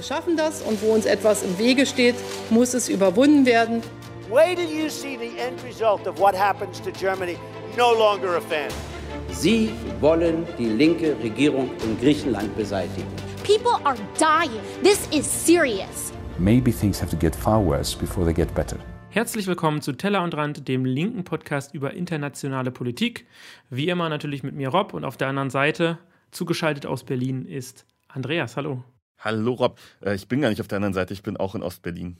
Wir schaffen das und wo uns etwas im Wege steht, muss es überwunden werden. Wait till you see the end result of what happens to Germany. No longer a fan. Sie wollen die linke Regierung in Griechenland beseitigen. People are dying. This is serious. Maybe things have to get far worse before they get better. Herzlich willkommen zu Teller und Rand, dem linken Podcast über internationale Politik. Wie immer natürlich mit mir Rob und auf der anderen Seite, zugeschaltet aus Berlin, ist Andreas. Hallo. Hallo Rob, äh, ich bin gar nicht auf der anderen Seite, ich bin auch in Ostberlin.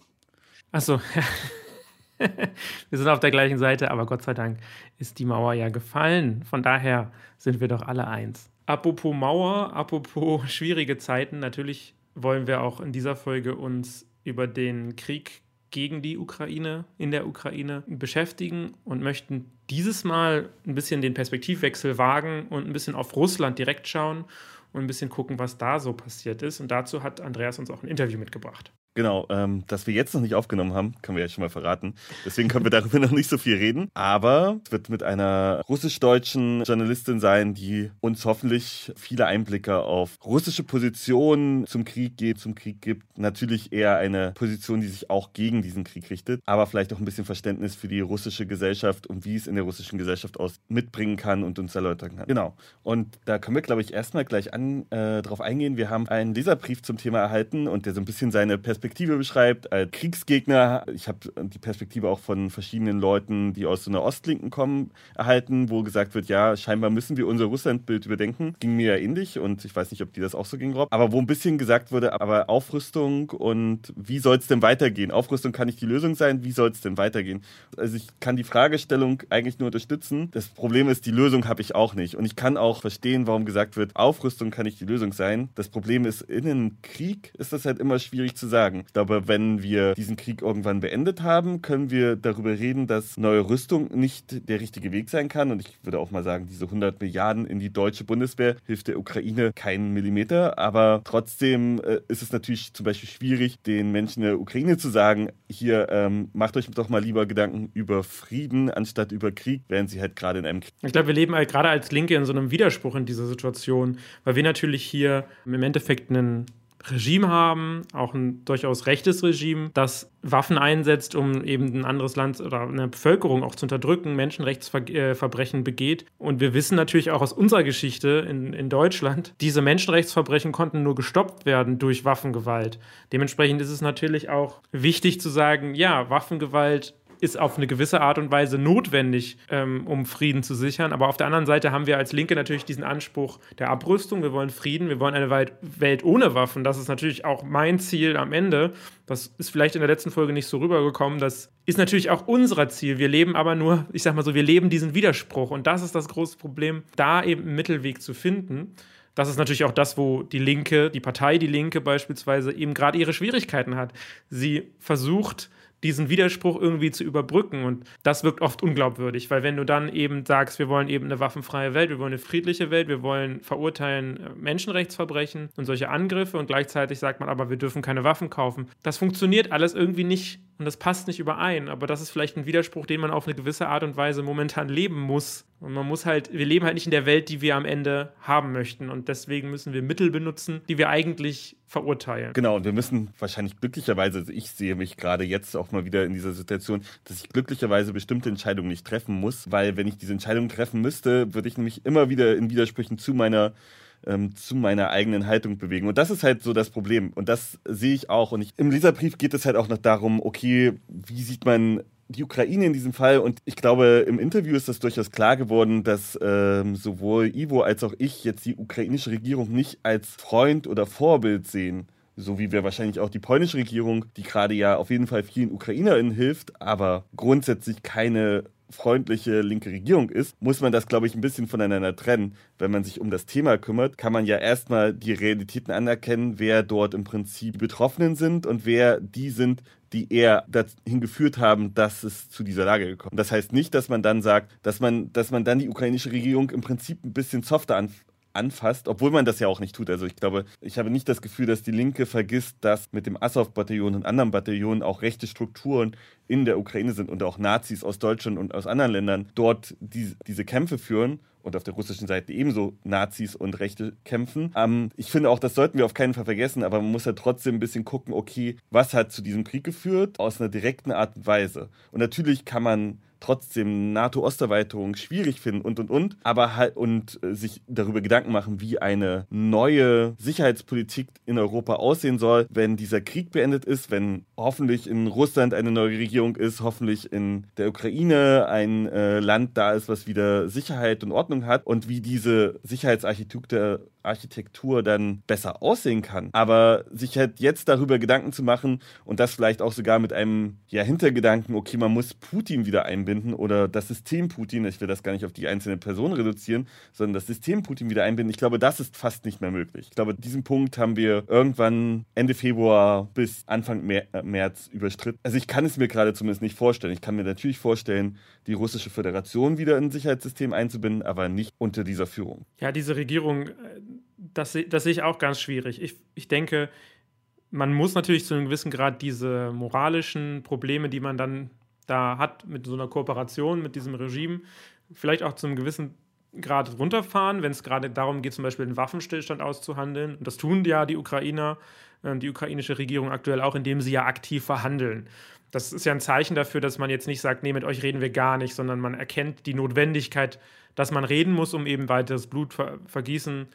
Achso, wir sind auf der gleichen Seite, aber Gott sei Dank ist die Mauer ja gefallen. Von daher sind wir doch alle eins. Apropos Mauer, apropos schwierige Zeiten, natürlich wollen wir auch in dieser Folge uns über den Krieg gegen die Ukraine, in der Ukraine beschäftigen und möchten dieses Mal ein bisschen den Perspektivwechsel wagen und ein bisschen auf Russland direkt schauen und ein bisschen gucken, was da so passiert ist. Und dazu hat Andreas uns auch ein Interview mitgebracht. Genau, ähm, dass wir jetzt noch nicht aufgenommen haben, können wir ja schon mal verraten. Deswegen können wir darüber noch nicht so viel reden. Aber es wird mit einer russisch-deutschen Journalistin sein, die uns hoffentlich viele Einblicke auf russische Positionen zum Krieg geht, zum Krieg gibt. Natürlich eher eine Position, die sich auch gegen diesen Krieg richtet, aber vielleicht auch ein bisschen Verständnis für die russische Gesellschaft und wie es in der russischen Gesellschaft aus mitbringen kann und uns erläutern kann. Genau. Und da können wir, glaube ich, erstmal gleich an äh, drauf eingehen. Wir haben einen Leserbrief zum Thema erhalten und der so ein bisschen seine Perspektive Perspektive beschreibt, als Kriegsgegner. Ich habe die Perspektive auch von verschiedenen Leuten, die aus so einer Ostlinken kommen, erhalten, wo gesagt wird, ja, scheinbar müssen wir unser Russlandbild überdenken. Ging mir ja ähnlich und ich weiß nicht, ob die das auch so ging, Rob. Aber wo ein bisschen gesagt wurde, aber Aufrüstung und wie soll es denn weitergehen? Aufrüstung kann nicht die Lösung sein, wie soll es denn weitergehen? Also ich kann die Fragestellung eigentlich nur unterstützen. Das Problem ist, die Lösung habe ich auch nicht. Und ich kann auch verstehen, warum gesagt wird, Aufrüstung kann nicht die Lösung sein. Das Problem ist, in einem Krieg ist das halt immer schwierig zu sagen sagen. Glaube, wenn wir diesen Krieg irgendwann beendet haben, können wir darüber reden, dass neue Rüstung nicht der richtige Weg sein kann. Und ich würde auch mal sagen, diese 100 Milliarden in die deutsche Bundeswehr hilft der Ukraine keinen Millimeter. Aber trotzdem äh, ist es natürlich zum Beispiel schwierig, den Menschen der Ukraine zu sagen, hier ähm, macht euch doch mal lieber Gedanken über Frieden anstatt über Krieg, während sie halt gerade in einem Krieg. Ich glaube, wir leben halt gerade als Linke in so einem Widerspruch in dieser Situation, weil wir natürlich hier im Endeffekt einen Regime haben, auch ein durchaus rechtes Regime, das Waffen einsetzt, um eben ein anderes Land oder eine Bevölkerung auch zu unterdrücken, Menschenrechtsverbrechen begeht. Und wir wissen natürlich auch aus unserer Geschichte in, in Deutschland, diese Menschenrechtsverbrechen konnten nur gestoppt werden durch Waffengewalt. Dementsprechend ist es natürlich auch wichtig zu sagen, ja, Waffengewalt ist auf eine gewisse Art und Weise notwendig, ähm, um Frieden zu sichern. Aber auf der anderen Seite haben wir als Linke natürlich diesen Anspruch der Abrüstung. Wir wollen Frieden, wir wollen eine Welt ohne Waffen. Das ist natürlich auch mein Ziel am Ende. Das ist vielleicht in der letzten Folge nicht so rübergekommen. Das ist natürlich auch unser Ziel. Wir leben aber nur, ich sag mal so, wir leben diesen Widerspruch. Und das ist das große Problem, da eben einen Mittelweg zu finden das ist natürlich auch das, wo die Linke, die Partei Die Linke beispielsweise eben gerade ihre Schwierigkeiten hat. Sie versucht, diesen Widerspruch irgendwie zu überbrücken. Und das wirkt oft unglaubwürdig, weil wenn du dann eben sagst, wir wollen eben eine waffenfreie Welt, wir wollen eine friedliche Welt, wir wollen verurteilen äh, Menschenrechtsverbrechen und solche Angriffe und gleichzeitig sagt man aber, wir dürfen keine Waffen kaufen. Das funktioniert alles irgendwie nicht und das passt nicht überein. Aber das ist vielleicht ein Widerspruch, den man auf eine gewisse Art und Weise momentan leben muss. Und man muss halt, wir leben halt nicht in der Welt, die wir am Ende haben möchten. Und deswegen müssen wir Mittel benutzen, die wir eigentlich verurteilen. Genau, und wir müssen wahrscheinlich glücklicherweise, also ich sehe mich gerade jetzt auch mal wieder in dieser Situation, dass ich glücklicherweise bestimmte Entscheidungen nicht treffen muss, weil wenn ich diese Entscheidung treffen müsste, würde ich nämlich immer wieder in Widersprüchen zu meiner ähm, zu meiner eigenen Haltung bewegen. Und das ist halt so das Problem. Und das sehe ich auch. Und ich, im Leserbrief geht es halt auch noch darum, okay, wie sieht man die Ukraine in diesem Fall. Und ich glaube, im Interview ist das durchaus klar geworden, dass ähm, sowohl Ivo als auch ich jetzt die ukrainische Regierung nicht als Freund oder Vorbild sehen. So wie wir wahrscheinlich auch die polnische Regierung, die gerade ja auf jeden Fall vielen UkrainerInnen hilft, aber grundsätzlich keine freundliche linke Regierung ist, muss man das, glaube ich, ein bisschen voneinander trennen. Wenn man sich um das Thema kümmert, kann man ja erstmal die Realitäten anerkennen, wer dort im Prinzip Betroffenen sind und wer die sind, die eher dahin geführt haben, dass es zu dieser Lage gekommen ist. Das heißt nicht, dass man dann sagt, dass man, dass man dann die ukrainische Regierung im Prinzip ein bisschen softer an, anfasst, obwohl man das ja auch nicht tut. Also ich glaube, ich habe nicht das Gefühl, dass die Linke vergisst, dass mit dem Azov-Bataillon und anderen Bataillonen auch rechte Strukturen in der Ukraine sind und auch Nazis aus Deutschland und aus anderen Ländern dort die, diese Kämpfe führen und auf der russischen Seite ebenso Nazis und Rechte kämpfen. Ähm, ich finde auch, das sollten wir auf keinen Fall vergessen, aber man muss ja trotzdem ein bisschen gucken, okay, was hat zu diesem Krieg geführt, aus einer direkten Art und Weise. Und natürlich kann man trotzdem NATO-Osterweiterung schwierig finden und und und, aber halt und äh, sich darüber Gedanken machen, wie eine neue Sicherheitspolitik in Europa aussehen soll, wenn dieser Krieg beendet ist, wenn hoffentlich in Russland eine neue Regierung ist, hoffentlich in der Ukraine ein äh, Land da ist, was wieder Sicherheit und Ordnung hat und wie diese Sicherheitsarchitektur Architektur dann besser aussehen kann. Aber sich halt jetzt darüber Gedanken zu machen und das vielleicht auch sogar mit einem ja, Hintergedanken, okay, man muss Putin wieder einbinden oder das System Putin, ich will das gar nicht auf die einzelne Person reduzieren, sondern das System Putin wieder einbinden, ich glaube, das ist fast nicht mehr möglich. Ich glaube, diesen Punkt haben wir irgendwann Ende Februar bis Anfang äh, März überstritten. Also ich kann es mir gerade zumindest nicht vorstellen. Ich kann mir natürlich vorstellen, die russische Föderation wieder in ein Sicherheitssystem einzubinden, aber nicht unter dieser Führung. Ja, diese Regierung äh, das, das sehe ich auch ganz schwierig. Ich, ich denke, man muss natürlich zu einem gewissen Grad diese moralischen Probleme, die man dann da hat mit so einer Kooperation mit diesem Regime, vielleicht auch zu einem gewissen Grad runterfahren, wenn es gerade darum geht, zum Beispiel einen Waffenstillstand auszuhandeln. Und das tun ja die Ukrainer, äh, die ukrainische Regierung aktuell auch, indem sie ja aktiv verhandeln. Das ist ja ein Zeichen dafür, dass man jetzt nicht sagt, nee, mit euch reden wir gar nicht, sondern man erkennt die Notwendigkeit, dass man reden muss, um eben weiteres Blutvergießen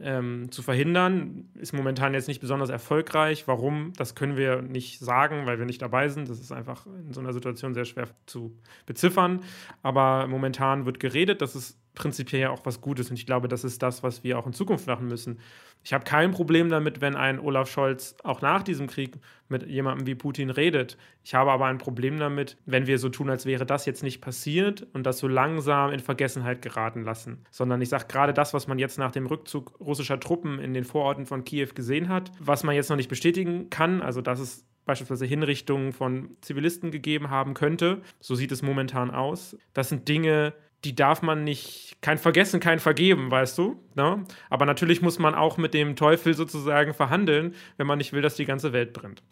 ähm, zu verhindern. Ist momentan jetzt nicht besonders erfolgreich. Warum? Das können wir nicht sagen, weil wir nicht dabei sind. Das ist einfach in so einer Situation sehr schwer zu beziffern. Aber momentan wird geredet. Das ist prinzipiell ja auch was Gutes. Und ich glaube, das ist das, was wir auch in Zukunft machen müssen. Ich habe kein Problem damit, wenn ein Olaf Scholz auch nach diesem Krieg mit jemandem wie Putin redet. Ich habe aber ein Problem damit, wenn wir so tun, als wäre das jetzt nicht passiert und das so langsam in Vergessenheit geraten lassen. Sondern ich sage gerade das, was man jetzt nach dem Rückzug russischer Truppen in den Vororten von Kiew gesehen hat, was man jetzt noch nicht bestätigen kann, also dass es beispielsweise Hinrichtungen von Zivilisten gegeben haben könnte. So sieht es momentan aus. Das sind Dinge, die darf man nicht, kein Vergessen, kein Vergeben, weißt du? Ne? Aber natürlich muss man auch mit dem Teufel sozusagen verhandeln, wenn man nicht will, dass die ganze Welt brennt.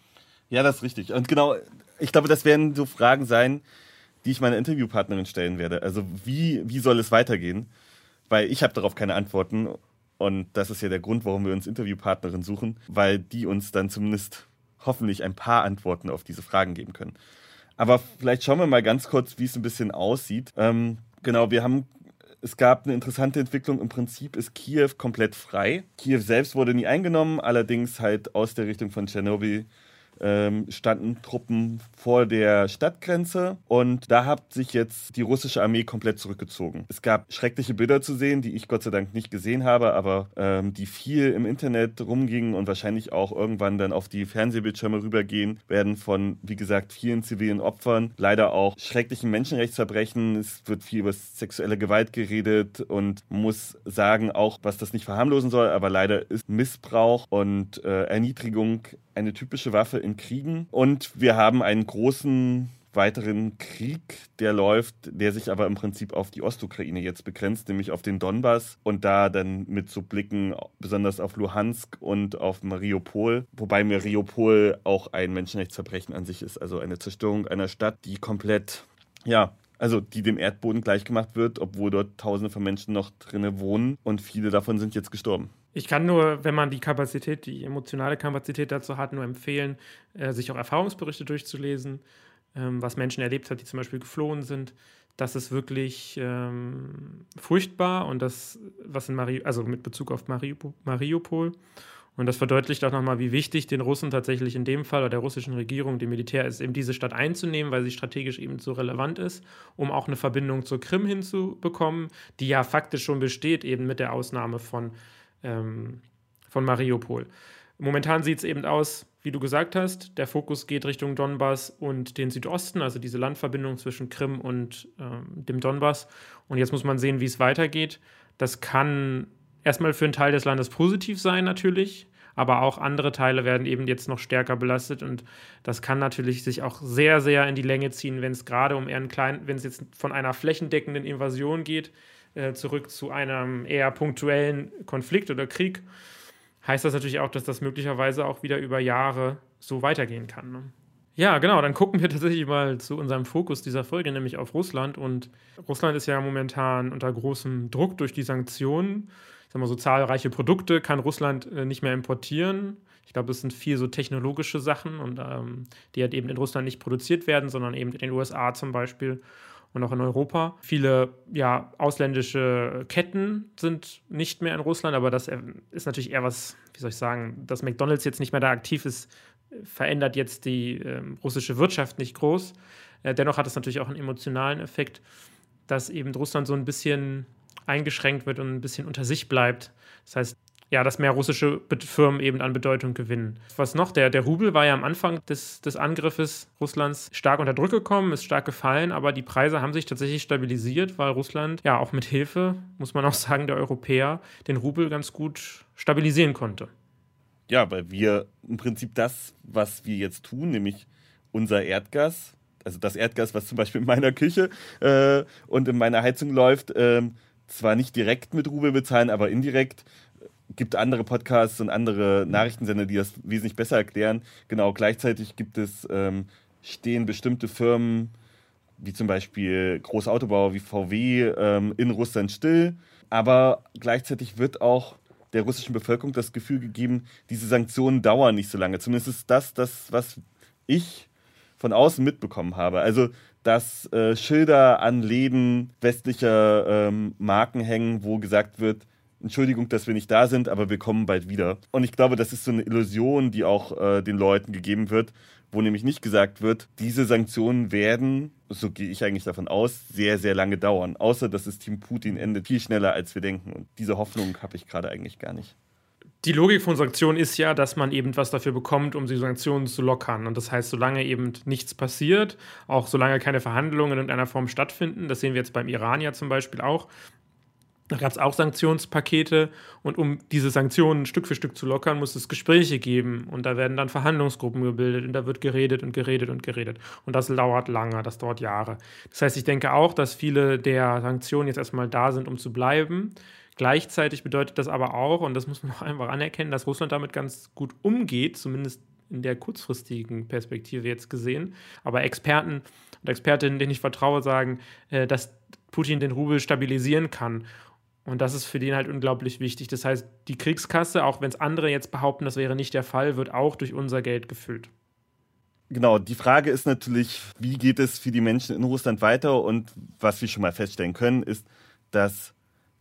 Ja, das ist richtig. Und genau, ich glaube, das werden so Fragen sein, die ich meiner Interviewpartnerin stellen werde. Also wie, wie soll es weitergehen? Weil ich habe darauf keine Antworten. Und das ist ja der Grund, warum wir uns Interviewpartnerin suchen, weil die uns dann zumindest hoffentlich ein paar Antworten auf diese Fragen geben können. Aber vielleicht schauen wir mal ganz kurz, wie es ein bisschen aussieht. Ähm, Genau, wir haben es gab eine interessante Entwicklung. Im Prinzip ist Kiew komplett frei. Kiew selbst wurde nie eingenommen, allerdings halt aus der Richtung von Tschernobyl ähm, standen Truppen vor der Stadtgrenze und da hat sich jetzt die russische Armee komplett zurückgezogen. Es gab schreckliche Bilder zu sehen, die ich Gott sei Dank nicht gesehen habe, aber ähm, die viel im Internet rumgingen und wahrscheinlich auch irgendwann dann auf die Fernsehbildschirme rübergehen werden von, wie gesagt, vielen zivilen Opfern, leider auch schrecklichen Menschenrechtsverbrechen. Es wird viel über sexuelle Gewalt geredet und muss sagen, auch was das nicht verharmlosen soll, aber leider ist Missbrauch und äh, Erniedrigung eine typische Waffe in Kriegen. Und wir haben einen großen weiteren Krieg, der läuft, der sich aber im Prinzip auf die Ostukraine jetzt begrenzt, nämlich auf den Donbass und da dann mit so Blicken besonders auf Luhansk und auf Mariupol, wobei Mariupol auch ein Menschenrechtsverbrechen an sich ist, also eine Zerstörung einer Stadt, die komplett, ja, also die dem Erdboden gleichgemacht wird, obwohl dort Tausende von Menschen noch drinnen wohnen und viele davon sind jetzt gestorben. Ich kann nur, wenn man die Kapazität, die emotionale Kapazität dazu hat, nur empfehlen, äh, sich auch Erfahrungsberichte durchzulesen, ähm, was Menschen erlebt hat, die zum Beispiel geflohen sind. Das ist wirklich ähm, furchtbar und das, was in Mari also mit Bezug auf Mariupol, Mariupol. Und das verdeutlicht auch nochmal, wie wichtig den Russen tatsächlich in dem Fall oder der russischen Regierung, dem Militär ist, eben diese Stadt einzunehmen, weil sie strategisch eben so relevant ist, um auch eine Verbindung zur Krim hinzubekommen, die ja faktisch schon besteht, eben mit der Ausnahme von ähm, von Mariupol. Momentan sieht es eben aus, wie du gesagt hast, der Fokus geht Richtung Donbass und den Südosten, also diese Landverbindung zwischen Krim und ähm, dem Donbass. Und jetzt muss man sehen, wie es weitergeht. Das kann erstmal für einen Teil des Landes positiv sein, natürlich. aber auch andere Teile werden eben jetzt noch stärker belastet und das kann natürlich sich auch sehr, sehr in die Länge ziehen, wenn es gerade um eher einen kleinen, wenn es jetzt von einer flächendeckenden Invasion geht, äh, zurück zu einem eher punktuellen Konflikt oder Krieg, heißt das natürlich auch, dass das möglicherweise auch wieder über Jahre so weitergehen kann. Ne? Ja, genau, dann gucken wir tatsächlich mal zu unserem Fokus dieser Folge, nämlich auf Russland. Und Russland ist ja momentan unter großem Druck durch die Sanktionen. Ich sag mal, so zahlreiche Produkte kann Russland äh, nicht mehr importieren. Ich glaube, es sind viel so technologische Sachen und ähm, die halt eben in Russland nicht produziert werden, sondern eben in den USA zum Beispiel und auch in Europa. Viele ja, ausländische Ketten sind nicht mehr in Russland, aber das ist natürlich eher was, wie soll ich sagen, dass McDonalds jetzt nicht mehr da aktiv ist, verändert jetzt die äh, russische Wirtschaft nicht groß. Äh, dennoch hat es natürlich auch einen emotionalen Effekt, dass eben Russland so ein bisschen eingeschränkt wird und ein bisschen unter sich bleibt. Das heißt, ja, dass mehr russische Firmen eben an Bedeutung gewinnen. Was noch? Der, der Rubel war ja am Anfang des, des Angriffes Russlands stark unter Druck gekommen, ist stark gefallen, aber die Preise haben sich tatsächlich stabilisiert, weil Russland ja auch mit Hilfe, muss man auch sagen, der Europäer den Rubel ganz gut stabilisieren konnte. Ja, weil wir im Prinzip das, was wir jetzt tun, nämlich unser Erdgas, also das Erdgas, was zum Beispiel in meiner Küche äh, und in meiner Heizung läuft, äh, zwar nicht direkt mit Rubel bezahlen, aber indirekt gibt andere Podcasts und andere Nachrichtensender, die das wesentlich besser erklären. Genau, gleichzeitig gibt es, ähm, stehen bestimmte Firmen, wie zum Beispiel Großautobauer wie VW, ähm, in Russland still. Aber gleichzeitig wird auch der russischen Bevölkerung das Gefühl gegeben, diese Sanktionen dauern nicht so lange. Zumindest ist das das, was ich von außen mitbekommen habe. Also, dass äh, Schilder an Läden westlicher ähm, Marken hängen, wo gesagt wird, Entschuldigung, dass wir nicht da sind, aber wir kommen bald wieder. Und ich glaube, das ist so eine Illusion, die auch äh, den Leuten gegeben wird, wo nämlich nicht gesagt wird, diese Sanktionen werden, so gehe ich eigentlich davon aus, sehr, sehr lange dauern. Außer das System Putin endet viel schneller, als wir denken. Und diese Hoffnung habe ich gerade eigentlich gar nicht. Die Logik von Sanktionen ist ja, dass man eben was dafür bekommt, um die Sanktionen zu lockern. Und das heißt, solange eben nichts passiert, auch solange keine Verhandlungen in irgendeiner Form stattfinden, das sehen wir jetzt beim Iran ja zum Beispiel auch, da gab es auch Sanktionspakete und um diese Sanktionen Stück für Stück zu lockern, muss es Gespräche geben und da werden dann Verhandlungsgruppen gebildet und da wird geredet und geredet und geredet. Und das dauert lange, das dauert Jahre. Das heißt, ich denke auch, dass viele der Sanktionen jetzt erstmal da sind, um zu bleiben. Gleichzeitig bedeutet das aber auch, und das muss man auch einfach anerkennen, dass Russland damit ganz gut umgeht, zumindest in der kurzfristigen Perspektive jetzt gesehen. Aber Experten und Expertinnen, denen ich vertraue, sagen, äh, dass Putin den Rubel stabilisieren kann. Und das ist für den halt unglaublich wichtig. Das heißt, die Kriegskasse, auch wenn es andere jetzt behaupten, das wäre nicht der Fall, wird auch durch unser Geld gefüllt. Genau, die Frage ist natürlich, wie geht es für die Menschen in Russland weiter? Und was wir schon mal feststellen können, ist, dass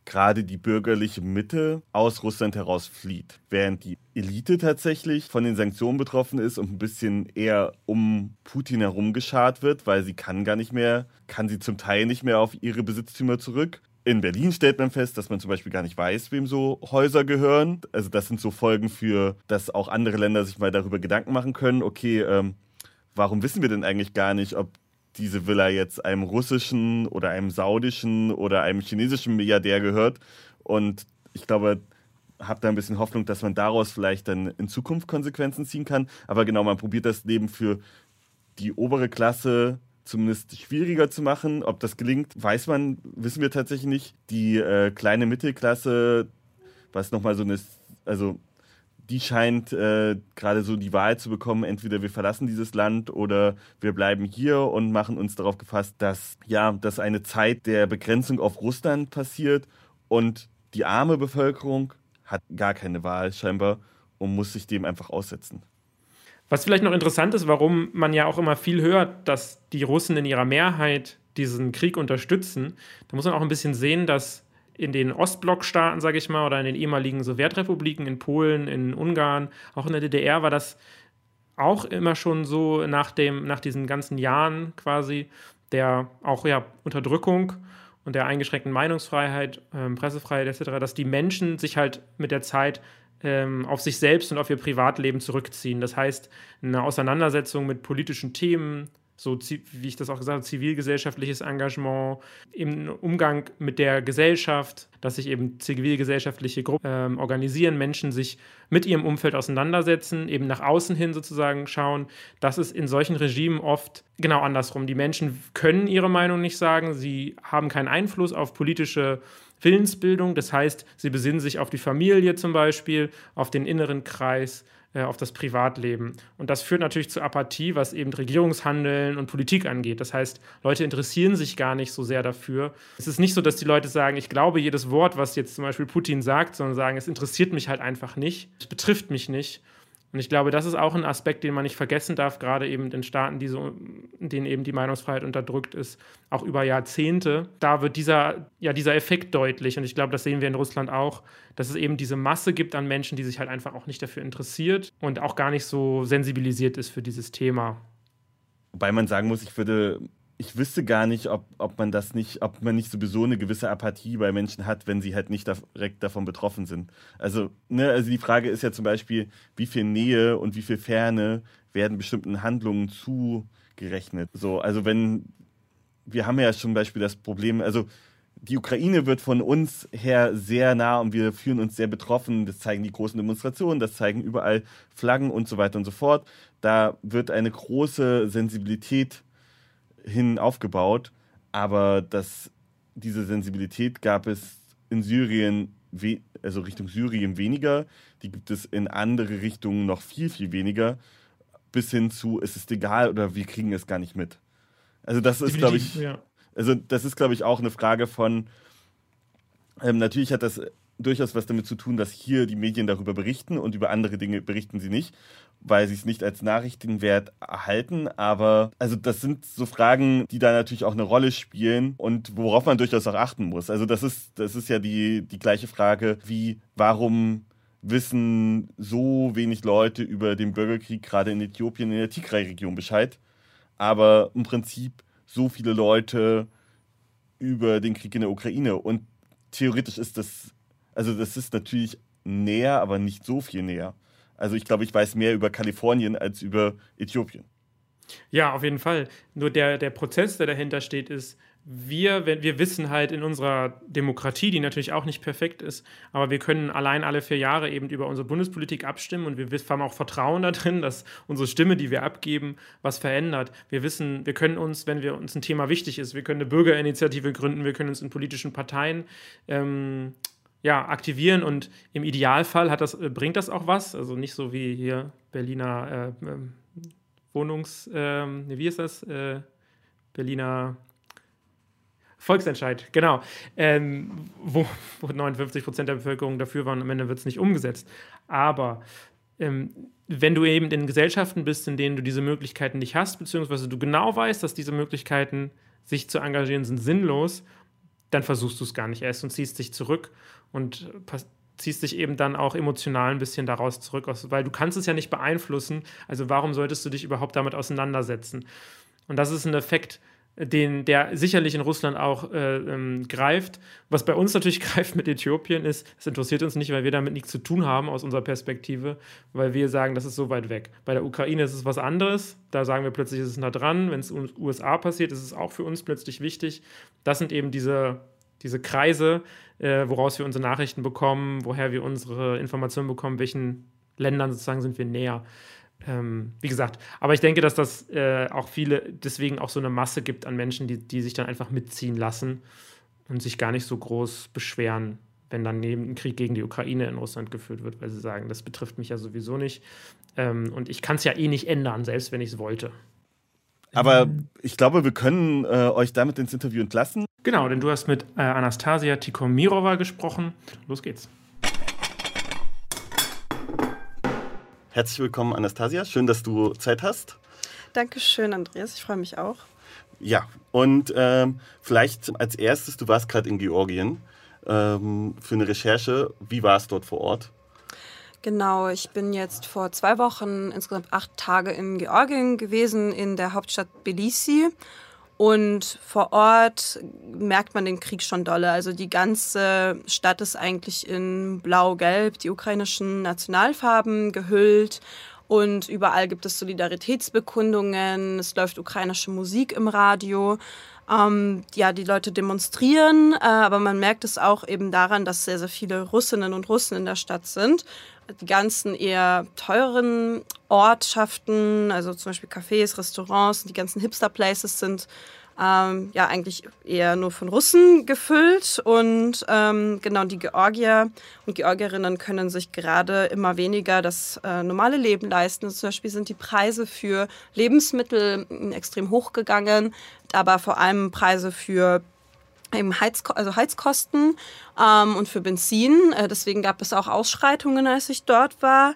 gerade die bürgerliche Mitte aus Russland heraus flieht, während die Elite tatsächlich von den Sanktionen betroffen ist und ein bisschen eher um Putin herum geschart wird, weil sie kann gar nicht mehr, kann sie zum Teil nicht mehr auf ihre Besitztümer zurück in Berlin stellt man fest, dass man zum Beispiel gar nicht weiß, wem so Häuser gehören. Also das sind so Folgen für, dass auch andere Länder sich mal darüber Gedanken machen können, okay, ähm, warum wissen wir denn eigentlich gar nicht, ob diese Villa jetzt einem russischen oder einem saudischen oder einem chinesischen Milliardär gehört. Und ich glaube, habe da ein bisschen Hoffnung, dass man daraus vielleicht dann in Zukunft Konsequenzen ziehen kann. Aber genau, man probiert das Leben für die obere Klasse zumindest schwieriger zu machen. Ob das gelingt, weiß man, wissen wir tatsächlich nicht. Die äh, kleine Mittelklasse, was nochmal so eine, also die scheint äh, gerade so die Wahl zu bekommen, entweder wir verlassen dieses Land oder wir bleiben hier und machen uns darauf gefasst, dass ja, dass eine Zeit der Begrenzung auf Russland passiert und die arme Bevölkerung hat gar keine Wahl scheinbar und muss sich dem einfach aussetzen. Was vielleicht noch interessant ist, warum man ja auch immer viel hört, dass die Russen in ihrer Mehrheit diesen Krieg unterstützen, da muss man auch ein bisschen sehen, dass in den Ostblockstaaten, sage ich mal, oder in den ehemaligen Sowjetrepubliken, in Polen, in Ungarn, auch in der DDR war das auch immer schon so nach, dem, nach diesen ganzen Jahren quasi der auch ja, Unterdrückung und der eingeschränkten Meinungsfreiheit, äh, Pressefreiheit etc., dass die Menschen sich halt mit der Zeit ähm, auf sich selbst und auf ihr Privatleben zurückziehen. Das heißt, eine Auseinandersetzung mit politischen Themen so wie ich das auch gesagt habe, zivilgesellschaftliches Engagement, im Umgang mit der Gesellschaft, dass sich eben zivilgesellschaftliche Gruppen ähm, organisieren, Menschen sich mit ihrem Umfeld auseinandersetzen, eben nach außen hin sozusagen schauen. Das ist in solchen Regimen oft genau andersrum. Die Menschen können ihre Meinung nicht sagen, sie haben keinen Einfluss auf politische Willensbildung. Das heißt, sie besinnen sich auf die Familie zum Beispiel, auf den inneren Kreis äh, auf das Privatleben. Und das führt natürlich zu Apathie, was eben Regierungshandeln und Politik angeht. Das heißt, Leute interessieren sich gar nicht so sehr dafür. Es ist nicht so, dass die Leute sagen, ich glaube jedes Wort, was jetzt zum Beispiel Putin sagt, sondern sagen, es interessiert mich halt einfach nicht, es betrifft mich nicht. Und ich glaube, das ist auch ein Aspekt, den man nicht vergessen darf, gerade eben in Staaten, die so, in denen eben die Meinungsfreiheit unterdrückt ist, auch über Jahrzehnte. Da wird dieser, ja, dieser Effekt deutlich. Und ich glaube, das sehen wir in Russland auch, dass es eben diese Masse gibt an Menschen, die sich halt einfach auch nicht dafür interessiert und auch gar nicht so sensibilisiert ist für dieses Thema. Wobei man sagen muss, ich würde ich wüsste gar nicht, ob, ob man das nicht, ob man nicht sowieso eine gewisse Apathie bei Menschen hat, wenn sie halt nicht direkt davon betroffen sind. Also, ne, also die Frage ist ja zum Beispiel, wie viel Nähe und wie viel Ferne werden bestimmten Handlungen zugerechnet. So, also wenn wir haben ja zum Beispiel das Problem, also die Ukraine wird von uns her sehr nah und wir fühlen uns sehr betroffen. Das zeigen die großen Demonstrationen, das zeigen überall Flaggen und so weiter und so fort. Da wird eine große Sensibilität hin aufgebaut, aber das, diese Sensibilität gab es in Syrien, also Richtung Syrien weniger, die gibt es in andere Richtungen noch viel, viel weniger, bis hin zu, es ist egal oder wir kriegen es gar nicht mit. Also das ist, glaube ich, ja. also das ist, glaube ich, auch eine Frage von, ähm, natürlich hat das durchaus was damit zu tun, dass hier die Medien darüber berichten und über andere Dinge berichten sie nicht, weil sie es nicht als Nachrichtenwert erhalten. Aber also das sind so Fragen, die da natürlich auch eine Rolle spielen und worauf man durchaus auch achten muss. Also das ist, das ist ja die, die gleiche Frage wie, warum wissen so wenig Leute über den Bürgerkrieg gerade in Äthiopien in der Tigray-Region Bescheid, aber im Prinzip so viele Leute über den Krieg in der Ukraine. Und theoretisch ist das also das ist natürlich näher, aber nicht so viel näher. Also ich glaube, ich weiß mehr über Kalifornien als über Äthiopien. Ja, auf jeden Fall. Nur der, der Prozess, der dahinter steht, ist, wir, wir wissen halt in unserer Demokratie, die natürlich auch nicht perfekt ist, aber wir können allein alle vier Jahre eben über unsere Bundespolitik abstimmen und wir haben auch Vertrauen darin, dass unsere Stimme, die wir abgeben, was verändert. Wir wissen, wir können uns, wenn wir uns ein Thema wichtig ist, wir können eine Bürgerinitiative gründen, wir können uns in politischen Parteien ähm, ja, aktivieren und im Idealfall hat das, äh, bringt das auch was. Also nicht so wie hier Berliner äh, ähm, Wohnungs, äh, wie ist das? Äh, Berliner Volksentscheid, genau, ähm, wo, wo 59 Prozent der Bevölkerung dafür waren, am Ende wird es nicht umgesetzt. Aber ähm, wenn du eben in Gesellschaften bist, in denen du diese Möglichkeiten nicht hast, beziehungsweise du genau weißt, dass diese Möglichkeiten, sich zu engagieren, sind sinnlos, dann versuchst du es gar nicht erst und ziehst dich zurück und ziehst dich eben dann auch emotional ein bisschen daraus zurück, weil du kannst es ja nicht beeinflussen. Also warum solltest du dich überhaupt damit auseinandersetzen? Und das ist ein Effekt, den, der sicherlich in Russland auch äh, ähm, greift. Was bei uns natürlich greift mit Äthiopien ist, es interessiert uns nicht, weil wir damit nichts zu tun haben aus unserer Perspektive, weil wir sagen, das ist so weit weg. Bei der Ukraine ist es was anderes. Da sagen wir plötzlich, ist es nah dran. Wenn es in den USA passiert, ist es auch für uns plötzlich wichtig. Das sind eben diese, diese Kreise, äh, woraus wir unsere Nachrichten bekommen, woher wir unsere Informationen bekommen, welchen Ländern sozusagen sind wir näher. Ähm, wie gesagt, aber ich denke, dass das äh, auch viele, deswegen auch so eine Masse gibt an Menschen, die, die sich dann einfach mitziehen lassen und sich gar nicht so groß beschweren, wenn dann neben ein Krieg gegen die Ukraine in Russland geführt wird, weil sie sagen, das betrifft mich ja sowieso nicht. Ähm, und ich kann es ja eh nicht ändern, selbst wenn ich es wollte. Aber ich glaube, wir können äh, euch damit ins Interview entlassen. Genau, denn du hast mit äh, Anastasia Tikomirova gesprochen. Los geht's. Herzlich willkommen, Anastasia. Schön, dass du Zeit hast. Dankeschön, Andreas. Ich freue mich auch. Ja, und ähm, vielleicht als erstes, du warst gerade in Georgien ähm, für eine Recherche. Wie war es dort vor Ort? Genau, ich bin jetzt vor zwei Wochen insgesamt acht Tage in Georgien gewesen, in der Hauptstadt Tbilisi. Und vor Ort merkt man den Krieg schon dolle. Also die ganze Stadt ist eigentlich in blau-gelb, die ukrainischen Nationalfarben gehüllt. Und überall gibt es Solidaritätsbekundungen, es läuft ukrainische Musik im Radio. Ähm, ja, die Leute demonstrieren, äh, aber man merkt es auch eben daran, dass sehr, sehr viele Russinnen und Russen in der Stadt sind. Die ganzen eher teuren Ortschaften, also zum Beispiel Cafés, Restaurants, die ganzen Hipster-Places sind ähm, ja eigentlich eher nur von Russen gefüllt. Und ähm, genau die Georgier und Georgierinnen können sich gerade immer weniger das äh, normale Leben leisten. Zum Beispiel sind die Preise für Lebensmittel extrem hochgegangen, aber vor allem Preise für eben Heizko also Heizkosten ähm, und für Benzin. Äh, deswegen gab es auch Ausschreitungen, als ich dort war.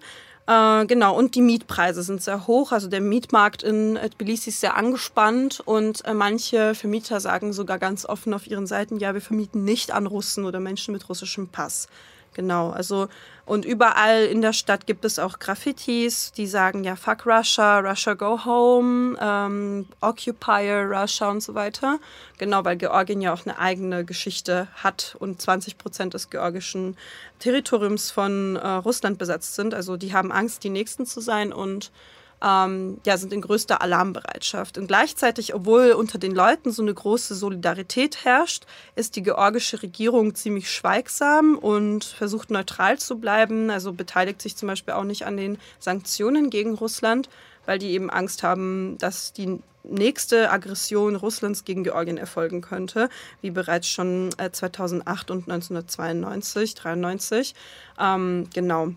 Äh, genau, und die Mietpreise sind sehr hoch. Also der Mietmarkt in Tbilisi ist sehr angespannt und äh, manche Vermieter sagen sogar ganz offen auf ihren Seiten, ja, wir vermieten nicht an Russen oder Menschen mit russischem Pass. Genau, also und überall in der Stadt gibt es auch Graffitis, die sagen ja Fuck Russia, Russia go home, ähm, Occupier Russia und so weiter. Genau, weil Georgien ja auch eine eigene Geschichte hat und 20 Prozent des georgischen Territoriums von äh, Russland besetzt sind. Also die haben Angst, die Nächsten zu sein und ähm, ja, sind in größter Alarmbereitschaft. Und gleichzeitig, obwohl unter den Leuten so eine große Solidarität herrscht, ist die georgische Regierung ziemlich schweigsam und versucht neutral zu bleiben. Also beteiligt sich zum Beispiel auch nicht an den Sanktionen gegen Russland, weil die eben Angst haben, dass die nächste Aggression Russlands gegen Georgien erfolgen könnte, wie bereits schon 2008 äh, und 1992, 93. Ähm, genau.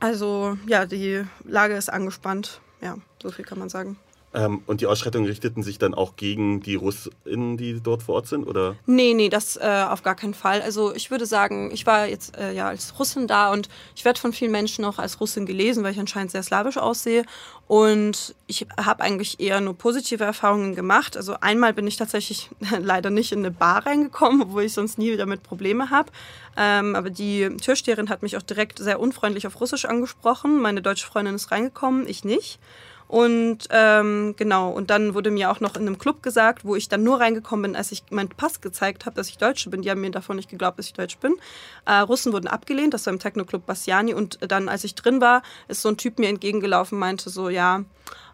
Also ja, die Lage ist angespannt ja, so viel kann man sagen. Ähm, und die Ausschreitungen richteten sich dann auch gegen die Russinnen, die dort vor Ort sind, oder? Nee, nee, das äh, auf gar keinen Fall. Also ich würde sagen, ich war jetzt äh, ja als Russin da und ich werde von vielen Menschen auch als Russin gelesen, weil ich anscheinend sehr slawisch aussehe. Und ich habe eigentlich eher nur positive Erfahrungen gemacht. Also einmal bin ich tatsächlich leider nicht in eine Bar reingekommen, obwohl ich sonst nie damit Probleme habe. Ähm, aber die Türsteherin hat mich auch direkt sehr unfreundlich auf Russisch angesprochen. Meine deutsche Freundin ist reingekommen, ich nicht. Und ähm, genau, und dann wurde mir auch noch in einem Club gesagt, wo ich dann nur reingekommen bin, als ich meinen Pass gezeigt habe, dass ich Deutsche bin. Die haben mir davon nicht geglaubt, dass ich Deutsch bin. Äh, Russen wurden abgelehnt, das war im Techno-Club Bassiani. Und dann, als ich drin war, ist so ein Typ mir entgegengelaufen, meinte so, ja,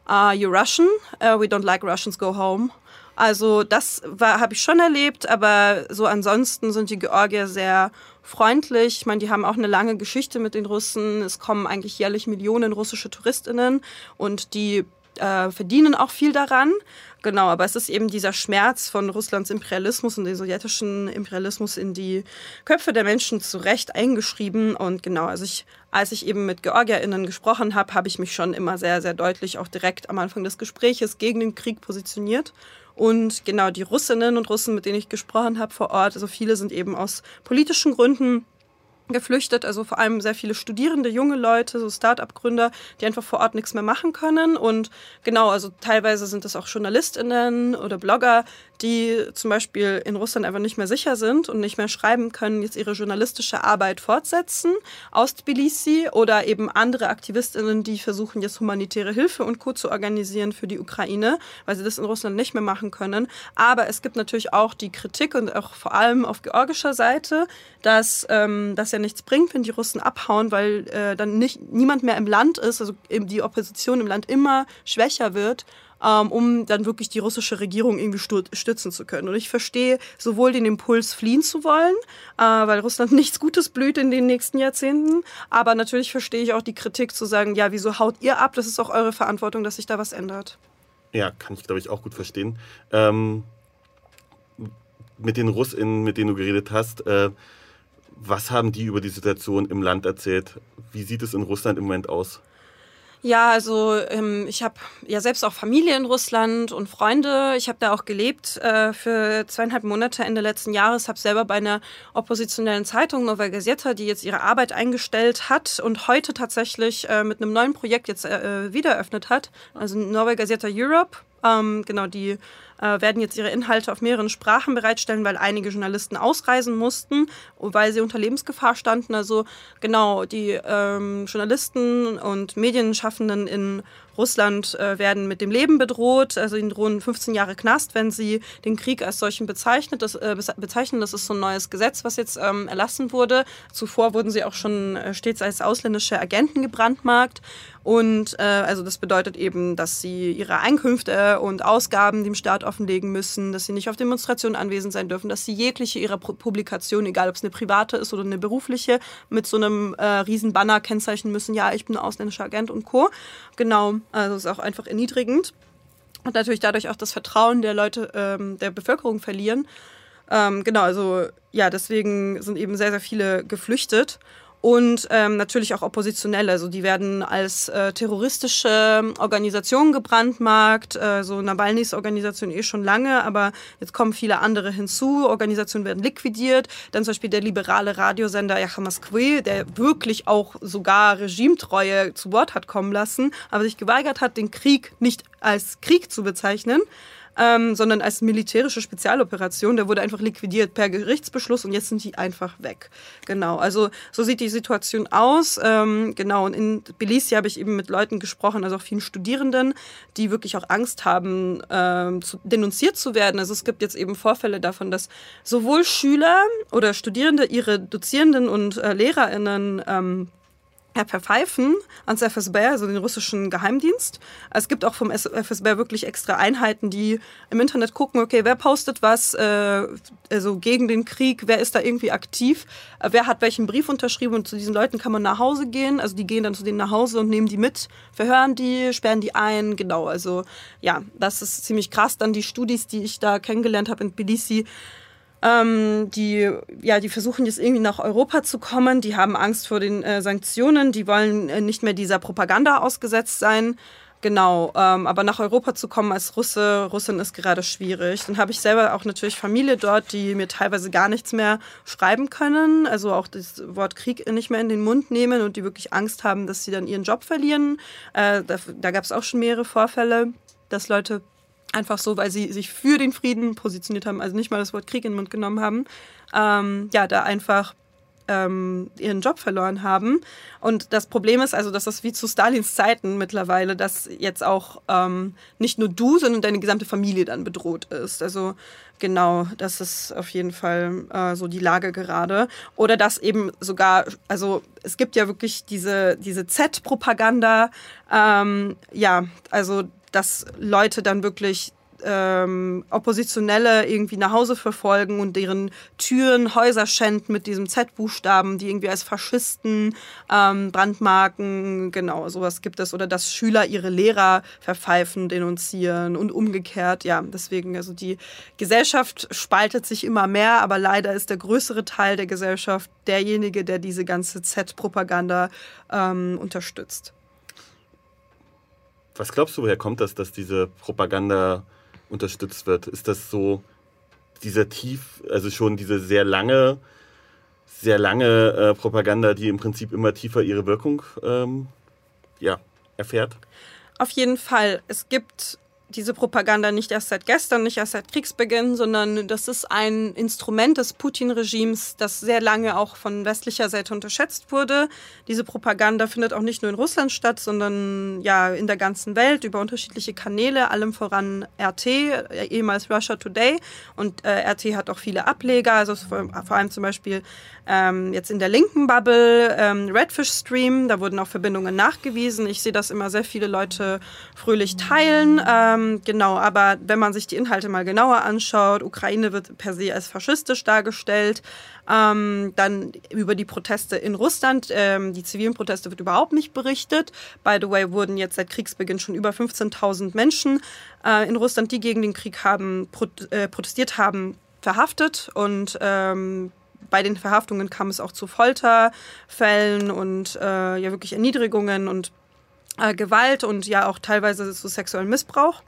uh, you're Russian, uh, we don't like Russians, go home. Also das habe ich schon erlebt, aber so ansonsten sind die Georgier sehr freundlich. Ich meine, die haben auch eine lange Geschichte mit den Russen. Es kommen eigentlich jährlich Millionen russische Touristinnen und die äh, verdienen auch viel daran. Genau, aber es ist eben dieser Schmerz von Russlands Imperialismus und dem sowjetischen Imperialismus in die Köpfe der Menschen zurecht eingeschrieben. Und genau, also ich, als ich eben mit GeorgierInnen gesprochen habe, habe ich mich schon immer sehr, sehr deutlich auch direkt am Anfang des Gespräches gegen den Krieg positioniert. Und genau die Russinnen und Russen, mit denen ich gesprochen habe vor Ort, also viele sind eben aus politischen Gründen geflüchtet, also vor allem sehr viele Studierende, junge Leute, so Start-up-Gründer, die einfach vor Ort nichts mehr machen können. Und genau, also teilweise sind das auch JournalistInnen oder Blogger, die zum Beispiel in Russland einfach nicht mehr sicher sind und nicht mehr schreiben können, jetzt ihre journalistische Arbeit fortsetzen aus Tbilisi oder eben andere AktivistInnen, die versuchen jetzt humanitäre Hilfe und Co. zu organisieren für die Ukraine, weil sie das in Russland nicht mehr machen können. Aber es gibt natürlich auch die Kritik und auch vor allem auf georgischer Seite, dass ähm, das ja nichts bringt, wenn die Russen abhauen, weil äh, dann nicht, niemand mehr im Land ist, also die Opposition im Land immer schwächer wird ähm, um dann wirklich die russische Regierung irgendwie stützen zu können. Und ich verstehe sowohl den Impuls, fliehen zu wollen, äh, weil Russland nichts Gutes blüht in den nächsten Jahrzehnten, aber natürlich verstehe ich auch die Kritik zu sagen, ja, wieso haut ihr ab? Das ist auch eure Verantwortung, dass sich da was ändert. Ja, kann ich, glaube ich, auch gut verstehen. Ähm, mit den RussInnen, mit denen du geredet hast, äh, was haben die über die Situation im Land erzählt? Wie sieht es in Russland im Moment aus? Ja, also ähm, ich habe ja selbst auch Familie in Russland und Freunde. Ich habe da auch gelebt äh, für zweieinhalb Monate Ende letzten Jahres. Habe selber bei einer oppositionellen Zeitung Nova Gazeta, die jetzt ihre Arbeit eingestellt hat und heute tatsächlich äh, mit einem neuen Projekt jetzt äh, wieder eröffnet hat. Also Nova Gazeta Europe. Ähm, genau, die äh, werden jetzt ihre Inhalte auf mehreren Sprachen bereitstellen, weil einige Journalisten ausreisen mussten, weil sie unter Lebensgefahr standen. Also genau, die ähm, Journalisten und Medienschaffenden in Russland äh, werden mit dem Leben bedroht. Also ihnen drohen 15 Jahre Knast, wenn sie den Krieg als solchen bezeichnet. Das, äh, bezeichnen. Das ist so ein neues Gesetz, was jetzt ähm, erlassen wurde. Zuvor wurden sie auch schon äh, stets als ausländische Agenten gebrandmarkt. Und äh, also das bedeutet eben, dass sie ihre Einkünfte und Ausgaben dem Staat offenlegen müssen, dass sie nicht auf Demonstrationen anwesend sein dürfen, dass sie jegliche ihrer Publikation, egal ob es eine private ist oder eine berufliche, mit so einem äh, riesen Banner kennzeichnen müssen, ja, ich bin ausländischer Agent und Co. Genau, also ist auch einfach erniedrigend. Und natürlich dadurch auch das Vertrauen der Leute, ähm, der Bevölkerung verlieren. Ähm, genau, also ja, deswegen sind eben sehr, sehr viele geflüchtet und ähm, natürlich auch Oppositionelle. Also die werden als äh, terroristische Organisation gebrandmarkt. Äh, so Nawalnys Organisation eh schon lange, aber jetzt kommen viele andere hinzu. Organisationen werden liquidiert. Dann zum Beispiel der liberale Radiosender Moskwe, der wirklich auch sogar Regimetreue zu Wort hat kommen lassen, aber sich geweigert hat, den Krieg nicht als Krieg zu bezeichnen ähm, sondern als militärische Spezialoperation. Der wurde einfach liquidiert per Gerichtsbeschluss und jetzt sind die einfach weg. Genau, also so sieht die Situation aus. Ähm, genau, und in Tbilisi habe ich eben mit Leuten gesprochen, also auch vielen Studierenden, die wirklich auch Angst haben, ähm, zu, denunziert zu werden. Also es gibt jetzt eben Vorfälle davon, dass sowohl Schüler oder Studierende ihre Dozierenden und äh, LehrerInnen ähm, ja, verpfeifen ans FSB, also den russischen Geheimdienst. Es gibt auch vom FSB wirklich extra Einheiten, die im Internet gucken, okay, wer postet was, äh, also gegen den Krieg, wer ist da irgendwie aktiv, äh, wer hat welchen Brief unterschrieben und zu diesen Leuten kann man nach Hause gehen. Also die gehen dann zu denen nach Hause und nehmen die mit, verhören die, sperren die ein, genau. Also ja, das ist ziemlich krass. Dann die Studis, die ich da kennengelernt habe in Tbilisi, ähm, die, ja, die versuchen jetzt irgendwie nach Europa zu kommen. Die haben Angst vor den äh, Sanktionen. Die wollen äh, nicht mehr dieser Propaganda ausgesetzt sein. Genau, ähm, aber nach Europa zu kommen als Russe, Russin ist gerade schwierig. Dann habe ich selber auch natürlich Familie dort, die mir teilweise gar nichts mehr schreiben können, also auch das Wort Krieg nicht mehr in den Mund nehmen und die wirklich Angst haben, dass sie dann ihren Job verlieren. Äh, da da gab es auch schon mehrere Vorfälle, dass Leute Einfach so, weil sie sich für den Frieden positioniert haben, also nicht mal das Wort Krieg in den Mund genommen haben. Ähm, ja, da einfach ähm, ihren Job verloren haben. Und das Problem ist also, dass das wie zu Stalins Zeiten mittlerweile, dass jetzt auch ähm, nicht nur du, sondern deine gesamte Familie dann bedroht ist. Also genau, das ist auf jeden Fall äh, so die Lage gerade. Oder dass eben sogar, also es gibt ja wirklich diese, diese Z-Propaganda. Ähm, ja, also dass Leute dann wirklich ähm, Oppositionelle irgendwie nach Hause verfolgen und deren Türen, Häuser schänden mit diesem Z-Buchstaben, die irgendwie als Faschisten ähm, brandmarken, genau, sowas gibt es. Oder dass Schüler ihre Lehrer verpfeifen, denunzieren und umgekehrt. Ja, deswegen, also die Gesellschaft spaltet sich immer mehr, aber leider ist der größere Teil der Gesellschaft derjenige, der diese ganze Z-Propaganda ähm, unterstützt. Was glaubst du, woher kommt das, dass diese Propaganda unterstützt wird? Ist das so dieser tief, also schon diese sehr lange, sehr lange äh, Propaganda, die im Prinzip immer tiefer ihre Wirkung ähm, ja, erfährt? Auf jeden Fall. Es gibt diese Propaganda nicht erst seit gestern, nicht erst seit Kriegsbeginn, sondern das ist ein Instrument des Putin-Regimes, das sehr lange auch von westlicher Seite unterschätzt wurde. Diese Propaganda findet auch nicht nur in Russland statt, sondern ja in der ganzen Welt über unterschiedliche Kanäle, allem voran RT, ehemals Russia Today. Und äh, RT hat auch viele Ableger, also vor, vor allem zum Beispiel ähm, jetzt in der linken Bubble, ähm, Redfish Stream, da wurden auch Verbindungen nachgewiesen. Ich sehe, dass immer sehr viele Leute fröhlich teilen. Ähm, genau, aber wenn man sich die Inhalte mal genauer anschaut, Ukraine wird per se als faschistisch dargestellt. Ähm, dann über die Proteste in Russland, ähm, die zivilen Proteste wird überhaupt nicht berichtet. By the way, wurden jetzt seit Kriegsbeginn schon über 15.000 Menschen äh, in Russland, die gegen den Krieg haben, pro, äh, protestiert haben, verhaftet und ähm, bei den Verhaftungen kam es auch zu Folterfällen und äh, ja wirklich Erniedrigungen und äh, Gewalt und ja auch teilweise zu sexuellem Missbrauch.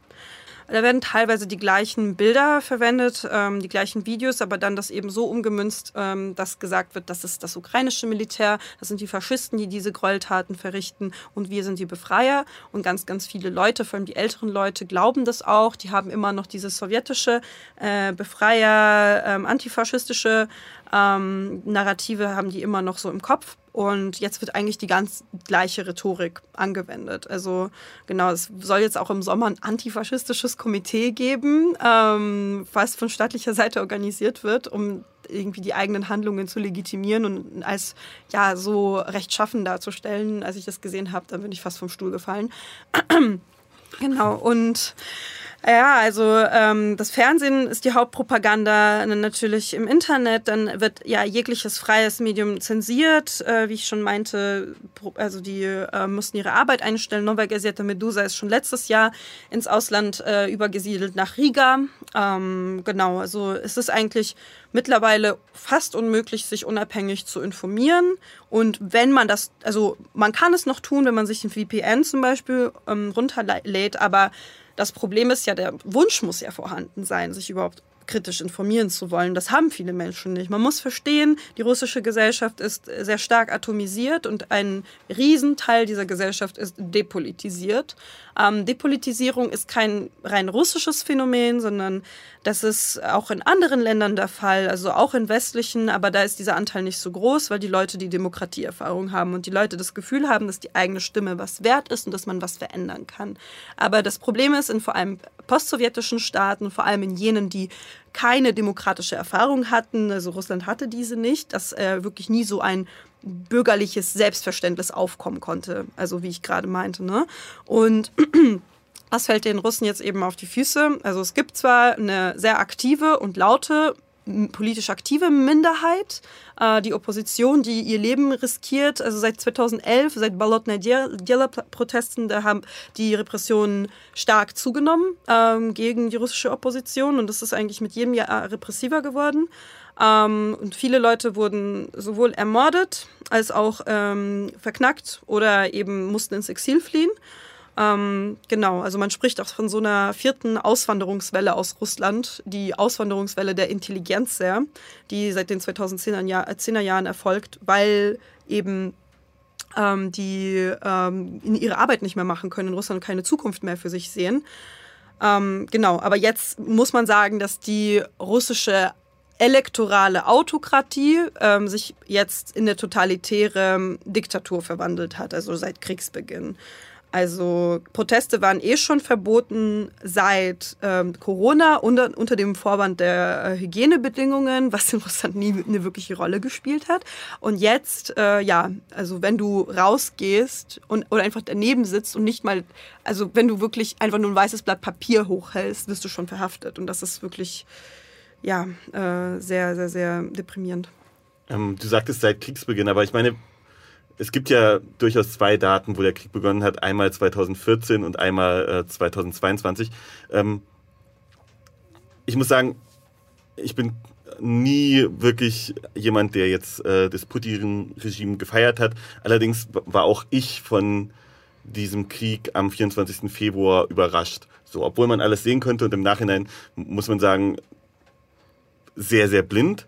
Da werden teilweise die gleichen Bilder verwendet, ähm, die gleichen Videos, aber dann das eben so umgemünzt, ähm, dass gesagt wird, das ist das ukrainische Militär, das sind die Faschisten, die diese Gräueltaten verrichten und wir sind die Befreier. Und ganz, ganz viele Leute, vor allem die älteren Leute, glauben das auch. Die haben immer noch dieses sowjetische äh, Befreier, ähm, antifaschistische ähm, Narrative haben die immer noch so im Kopf. Und jetzt wird eigentlich die ganz gleiche Rhetorik angewendet. Also genau, es soll jetzt auch im Sommer ein antifaschistisches Komitee geben, ähm, was von staatlicher Seite organisiert wird, um irgendwie die eigenen Handlungen zu legitimieren und als ja so rechtschaffen darzustellen. Als ich das gesehen habe, dann bin ich fast vom Stuhl gefallen. genau und ja, also ähm, das Fernsehen ist die Hauptpropaganda, natürlich im Internet, dann wird ja jegliches freies Medium zensiert, äh, wie ich schon meinte, also die äh, mussten ihre Arbeit einstellen. Nova Gazeta Medusa ist schon letztes Jahr ins Ausland äh, übergesiedelt nach Riga. Ähm, genau, also es ist eigentlich mittlerweile fast unmöglich, sich unabhängig zu informieren. Und wenn man das, also man kann es noch tun, wenn man sich ein VPN zum Beispiel ähm, runterlädt, aber das Problem ist ja, der Wunsch muss ja vorhanden sein, sich überhaupt kritisch informieren zu wollen. Das haben viele Menschen nicht. Man muss verstehen, die russische Gesellschaft ist sehr stark atomisiert und ein Riesenteil dieser Gesellschaft ist depolitisiert. Ähm, Depolitisierung ist kein rein russisches Phänomen, sondern das ist auch in anderen Ländern der Fall, also auch in westlichen, aber da ist dieser Anteil nicht so groß, weil die Leute die Demokratieerfahrung haben und die Leute das Gefühl haben, dass die eigene Stimme was wert ist und dass man was verändern kann. Aber das Problem ist in vor allem postsowjetischen Staaten, vor allem in jenen, die keine demokratische Erfahrung hatten, also Russland hatte diese nicht, dass äh, wirklich nie so ein bürgerliches Selbstverständnis aufkommen konnte. Also wie ich gerade meinte. Ne? Und das fällt den Russen jetzt eben auf die Füße. Also es gibt zwar eine sehr aktive und laute politisch aktive Minderheit, äh, die Opposition, die ihr Leben riskiert. Also seit 2011, seit Balotna Djela-Protesten, da haben die Repressionen stark zugenommen ähm, gegen die russische Opposition und das ist eigentlich mit jedem Jahr repressiver geworden. Ähm, und viele Leute wurden sowohl ermordet als auch ähm, verknackt oder eben mussten ins Exil fliehen. Ähm, genau, also man spricht auch von so einer vierten Auswanderungswelle aus Russland, die Auswanderungswelle der Intelligenz, sehr, die seit den 2010er, Jahr, 10er Jahren erfolgt, weil eben ähm, die ähm, ihre Arbeit nicht mehr machen können, in Russland keine Zukunft mehr für sich sehen. Ähm, genau, aber jetzt muss man sagen, dass die russische elektorale Autokratie ähm, sich jetzt in eine totalitäre Diktatur verwandelt hat, also seit Kriegsbeginn. Also Proteste waren eh schon verboten seit ähm, Corona unter, unter dem Vorwand der äh, Hygienebedingungen, was in Russland nie eine wirkliche Rolle gespielt hat. Und jetzt, äh, ja, also wenn du rausgehst und, oder einfach daneben sitzt und nicht mal, also wenn du wirklich einfach nur ein weißes Blatt Papier hochhältst, wirst du schon verhaftet. Und das ist wirklich, ja, äh, sehr, sehr, sehr deprimierend. Ähm, du sagtest seit Kriegsbeginn, aber ich meine, es gibt ja durchaus zwei Daten, wo der Krieg begonnen hat. Einmal 2014 und einmal äh, 2022. Ähm, ich muss sagen, ich bin nie wirklich jemand, der jetzt äh, das Putin-Regime gefeiert hat. Allerdings war auch ich von diesem Krieg am 24. Februar überrascht. So, obwohl man alles sehen könnte und im Nachhinein muss man sagen, sehr, sehr blind.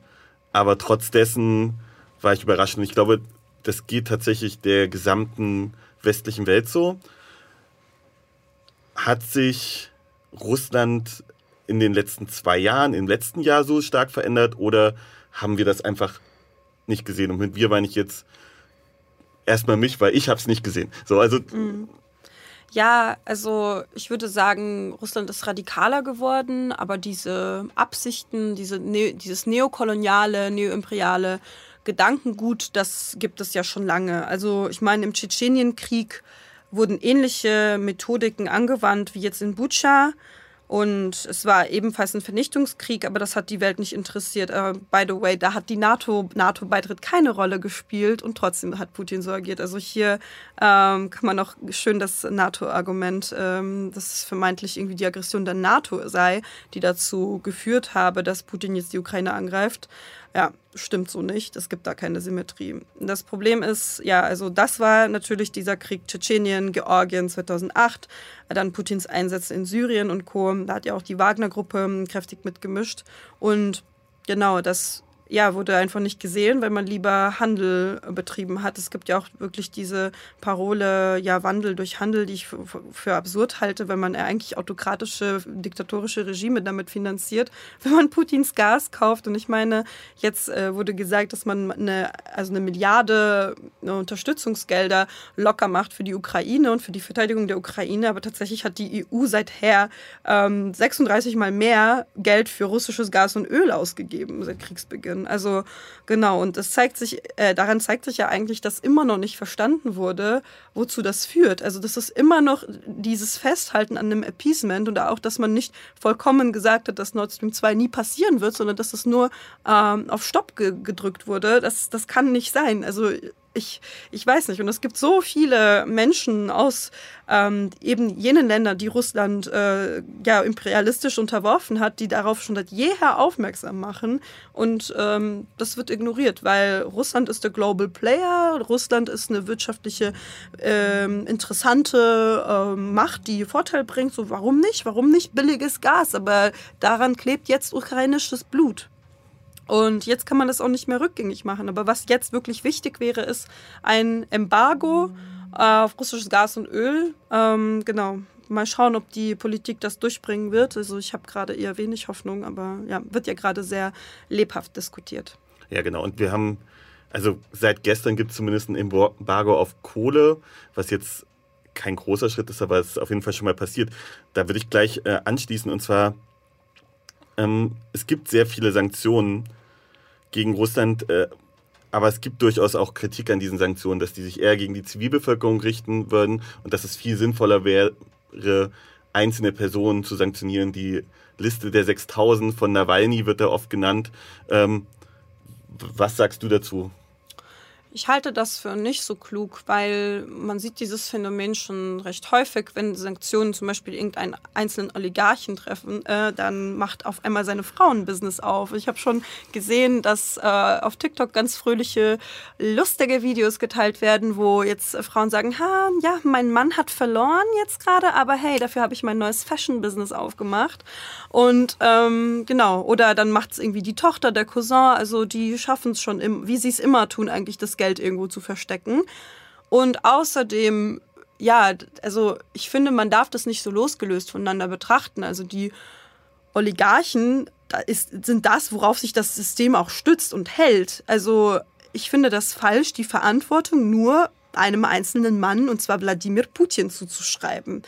Aber trotz dessen war ich überrascht. Und ich glaube, das geht tatsächlich der gesamten westlichen Welt so. Hat sich Russland in den letzten zwei Jahren, im letzten Jahr so stark verändert oder haben wir das einfach nicht gesehen? Und mit wir meine ich jetzt erstmal mich, weil ich habe es nicht gesehen. So, also mhm. Ja, also ich würde sagen, Russland ist radikaler geworden, aber diese Absichten, diese ne dieses neokoloniale, neoimperiale Gedankengut, das gibt es ja schon lange. Also ich meine, im Tschetschenienkrieg wurden ähnliche Methodiken angewandt wie jetzt in Butscha. Und es war ebenfalls ein Vernichtungskrieg, aber das hat die Welt nicht interessiert. Uh, by the way, da hat die NATO, NATO-Beitritt keine Rolle gespielt und trotzdem hat Putin so agiert. Also hier ähm, kann man auch schön das NATO-Argument, ähm, dass es vermeintlich irgendwie die Aggression der NATO sei, die dazu geführt habe, dass Putin jetzt die Ukraine angreift. Ja, stimmt so nicht. Es gibt da keine Symmetrie. Das Problem ist, ja, also das war natürlich dieser Krieg Tschetschenien, Georgien 2008, dann Putins Einsätze in Syrien und Co. Da hat ja auch die Wagner-Gruppe kräftig mitgemischt. Und genau, das ja, wurde einfach nicht gesehen, weil man lieber Handel betrieben hat. Es gibt ja auch wirklich diese Parole, ja, Wandel durch Handel, die ich für, absurd halte, wenn man eigentlich autokratische, diktatorische Regime damit finanziert, wenn man Putins Gas kauft. Und ich meine, jetzt äh, wurde gesagt, dass man eine, also eine Milliarde eine Unterstützungsgelder locker macht für die Ukraine und für die Verteidigung der Ukraine. Aber tatsächlich hat die EU seither ähm, 36 mal mehr Geld für russisches Gas und Öl ausgegeben seit Kriegsbeginn können. Also genau, und es zeigt sich, äh, daran zeigt sich ja eigentlich, dass immer noch nicht verstanden wurde, wozu das führt. Also das ist immer noch dieses Festhalten an einem Appeasement und auch, dass man nicht vollkommen gesagt hat, dass Nord Stream 2 nie passieren wird, sondern dass es nur ähm, auf Stopp ge gedrückt wurde. Das, das kann nicht sein. Also ich, ich weiß nicht. Und es gibt so viele Menschen aus ähm, eben jenen Ländern, die Russland äh, ja imperialistisch unterworfen hat, die darauf schon seit jeher aufmerksam machen. Und ähm, das wird ignoriert, weil Russland ist der Global Player, Russland ist eine wirtschaftliche ähm, interessante ähm, Macht, die Vorteil bringt. So, warum nicht? Warum nicht billiges Gas? Aber daran klebt jetzt ukrainisches Blut. Und jetzt kann man das auch nicht mehr rückgängig machen. Aber was jetzt wirklich wichtig wäre, ist ein Embargo äh, auf russisches Gas und Öl. Ähm, genau. Mal schauen, ob die Politik das durchbringen wird. Also ich habe gerade eher wenig Hoffnung, aber ja, wird ja gerade sehr lebhaft diskutiert. Ja, genau. Und wir haben, also seit gestern gibt es zumindest ein Embargo auf Kohle, was jetzt kein großer Schritt ist, aber es ist auf jeden Fall schon mal passiert. Da würde ich gleich äh, anschließen. Und zwar, ähm, es gibt sehr viele Sanktionen, gegen Russland. Äh, aber es gibt durchaus auch Kritik an diesen Sanktionen, dass die sich eher gegen die Zivilbevölkerung richten würden und dass es viel sinnvoller wäre, einzelne Personen zu sanktionieren. Die Liste der 6000 von Nawalny wird da oft genannt. Ähm, was sagst du dazu? Ich halte das für nicht so klug, weil man sieht dieses Phänomen schon recht häufig, wenn Sanktionen zum Beispiel irgendeinen einzelnen Oligarchen treffen, äh, dann macht auf einmal seine Frau ein Business auf. Ich habe schon gesehen, dass äh, auf TikTok ganz fröhliche, lustige Videos geteilt werden, wo jetzt Frauen sagen, ha, ja, mein Mann hat verloren jetzt gerade, aber hey, dafür habe ich mein neues Fashion-Business aufgemacht. Und ähm, genau, oder dann macht es irgendwie die Tochter, der Cousin, also die schaffen es schon, im, wie sie es immer tun, eigentlich das Geld irgendwo zu verstecken. Und außerdem, ja, also ich finde, man darf das nicht so losgelöst voneinander betrachten. Also die Oligarchen da ist, sind das, worauf sich das System auch stützt und hält. Also ich finde das falsch, die Verantwortung nur einem einzelnen Mann, und zwar Wladimir Putin, zuzuschreiben.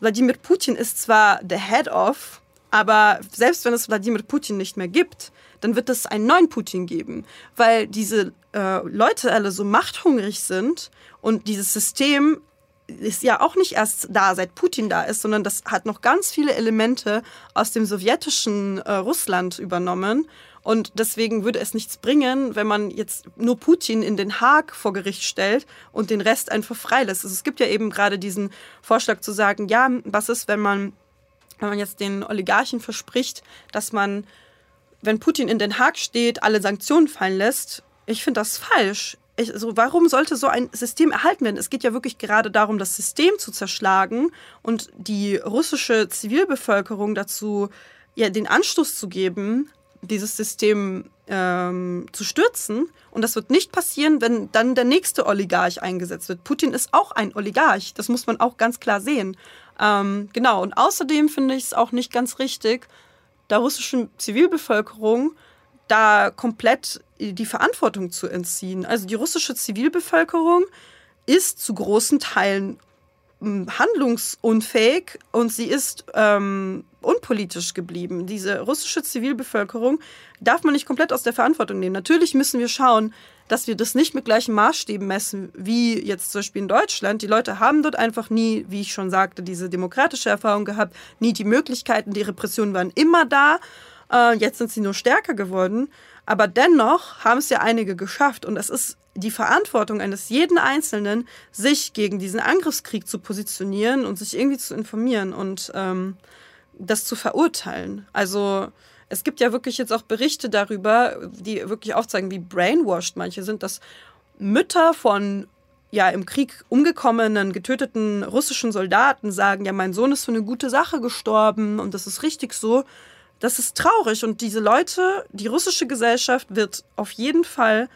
Wladimir Putin ist zwar der Head of aber selbst wenn es Wladimir Putin nicht mehr gibt, dann wird es einen neuen Putin geben, weil diese äh, Leute alle so machthungrig sind und dieses System ist ja auch nicht erst da, seit Putin da ist, sondern das hat noch ganz viele Elemente aus dem sowjetischen äh, Russland übernommen. Und deswegen würde es nichts bringen, wenn man jetzt nur Putin in Den Haag vor Gericht stellt und den Rest einfach freilässt. Also es gibt ja eben gerade diesen Vorschlag zu sagen, ja, was ist, wenn man wenn man jetzt den Oligarchen verspricht, dass man, wenn Putin in Den Haag steht, alle Sanktionen fallen lässt, ich finde das falsch. Ich, also warum sollte so ein System erhalten werden? Es geht ja wirklich gerade darum, das System zu zerschlagen und die russische Zivilbevölkerung dazu ja, den Anstoß zu geben, dieses System ähm, zu stürzen. Und das wird nicht passieren, wenn dann der nächste Oligarch eingesetzt wird. Putin ist auch ein Oligarch, das muss man auch ganz klar sehen. Ähm, genau, und außerdem finde ich es auch nicht ganz richtig, der russischen Zivilbevölkerung da komplett die Verantwortung zu entziehen. Also die russische Zivilbevölkerung ist zu großen Teilen hm, handlungsunfähig und sie ist ähm, unpolitisch geblieben. Diese russische Zivilbevölkerung darf man nicht komplett aus der Verantwortung nehmen. Natürlich müssen wir schauen, dass wir das nicht mit gleichen Maßstäben messen wie jetzt zum Beispiel in Deutschland. Die Leute haben dort einfach nie, wie ich schon sagte, diese demokratische Erfahrung gehabt, nie die Möglichkeiten, die Repressionen waren immer da. Äh, jetzt sind sie nur stärker geworden. Aber dennoch haben es ja einige geschafft und es ist die Verantwortung eines jeden Einzelnen, sich gegen diesen Angriffskrieg zu positionieren und sich irgendwie zu informieren und ähm, das zu verurteilen. Also es gibt ja wirklich jetzt auch Berichte darüber, die wirklich aufzeigen, wie brainwashed manche sind, dass Mütter von ja im Krieg umgekommenen, getöteten russischen Soldaten sagen, ja, mein Sohn ist für eine gute Sache gestorben und das ist richtig so. Das ist traurig und diese Leute, die russische Gesellschaft wird auf jeden Fall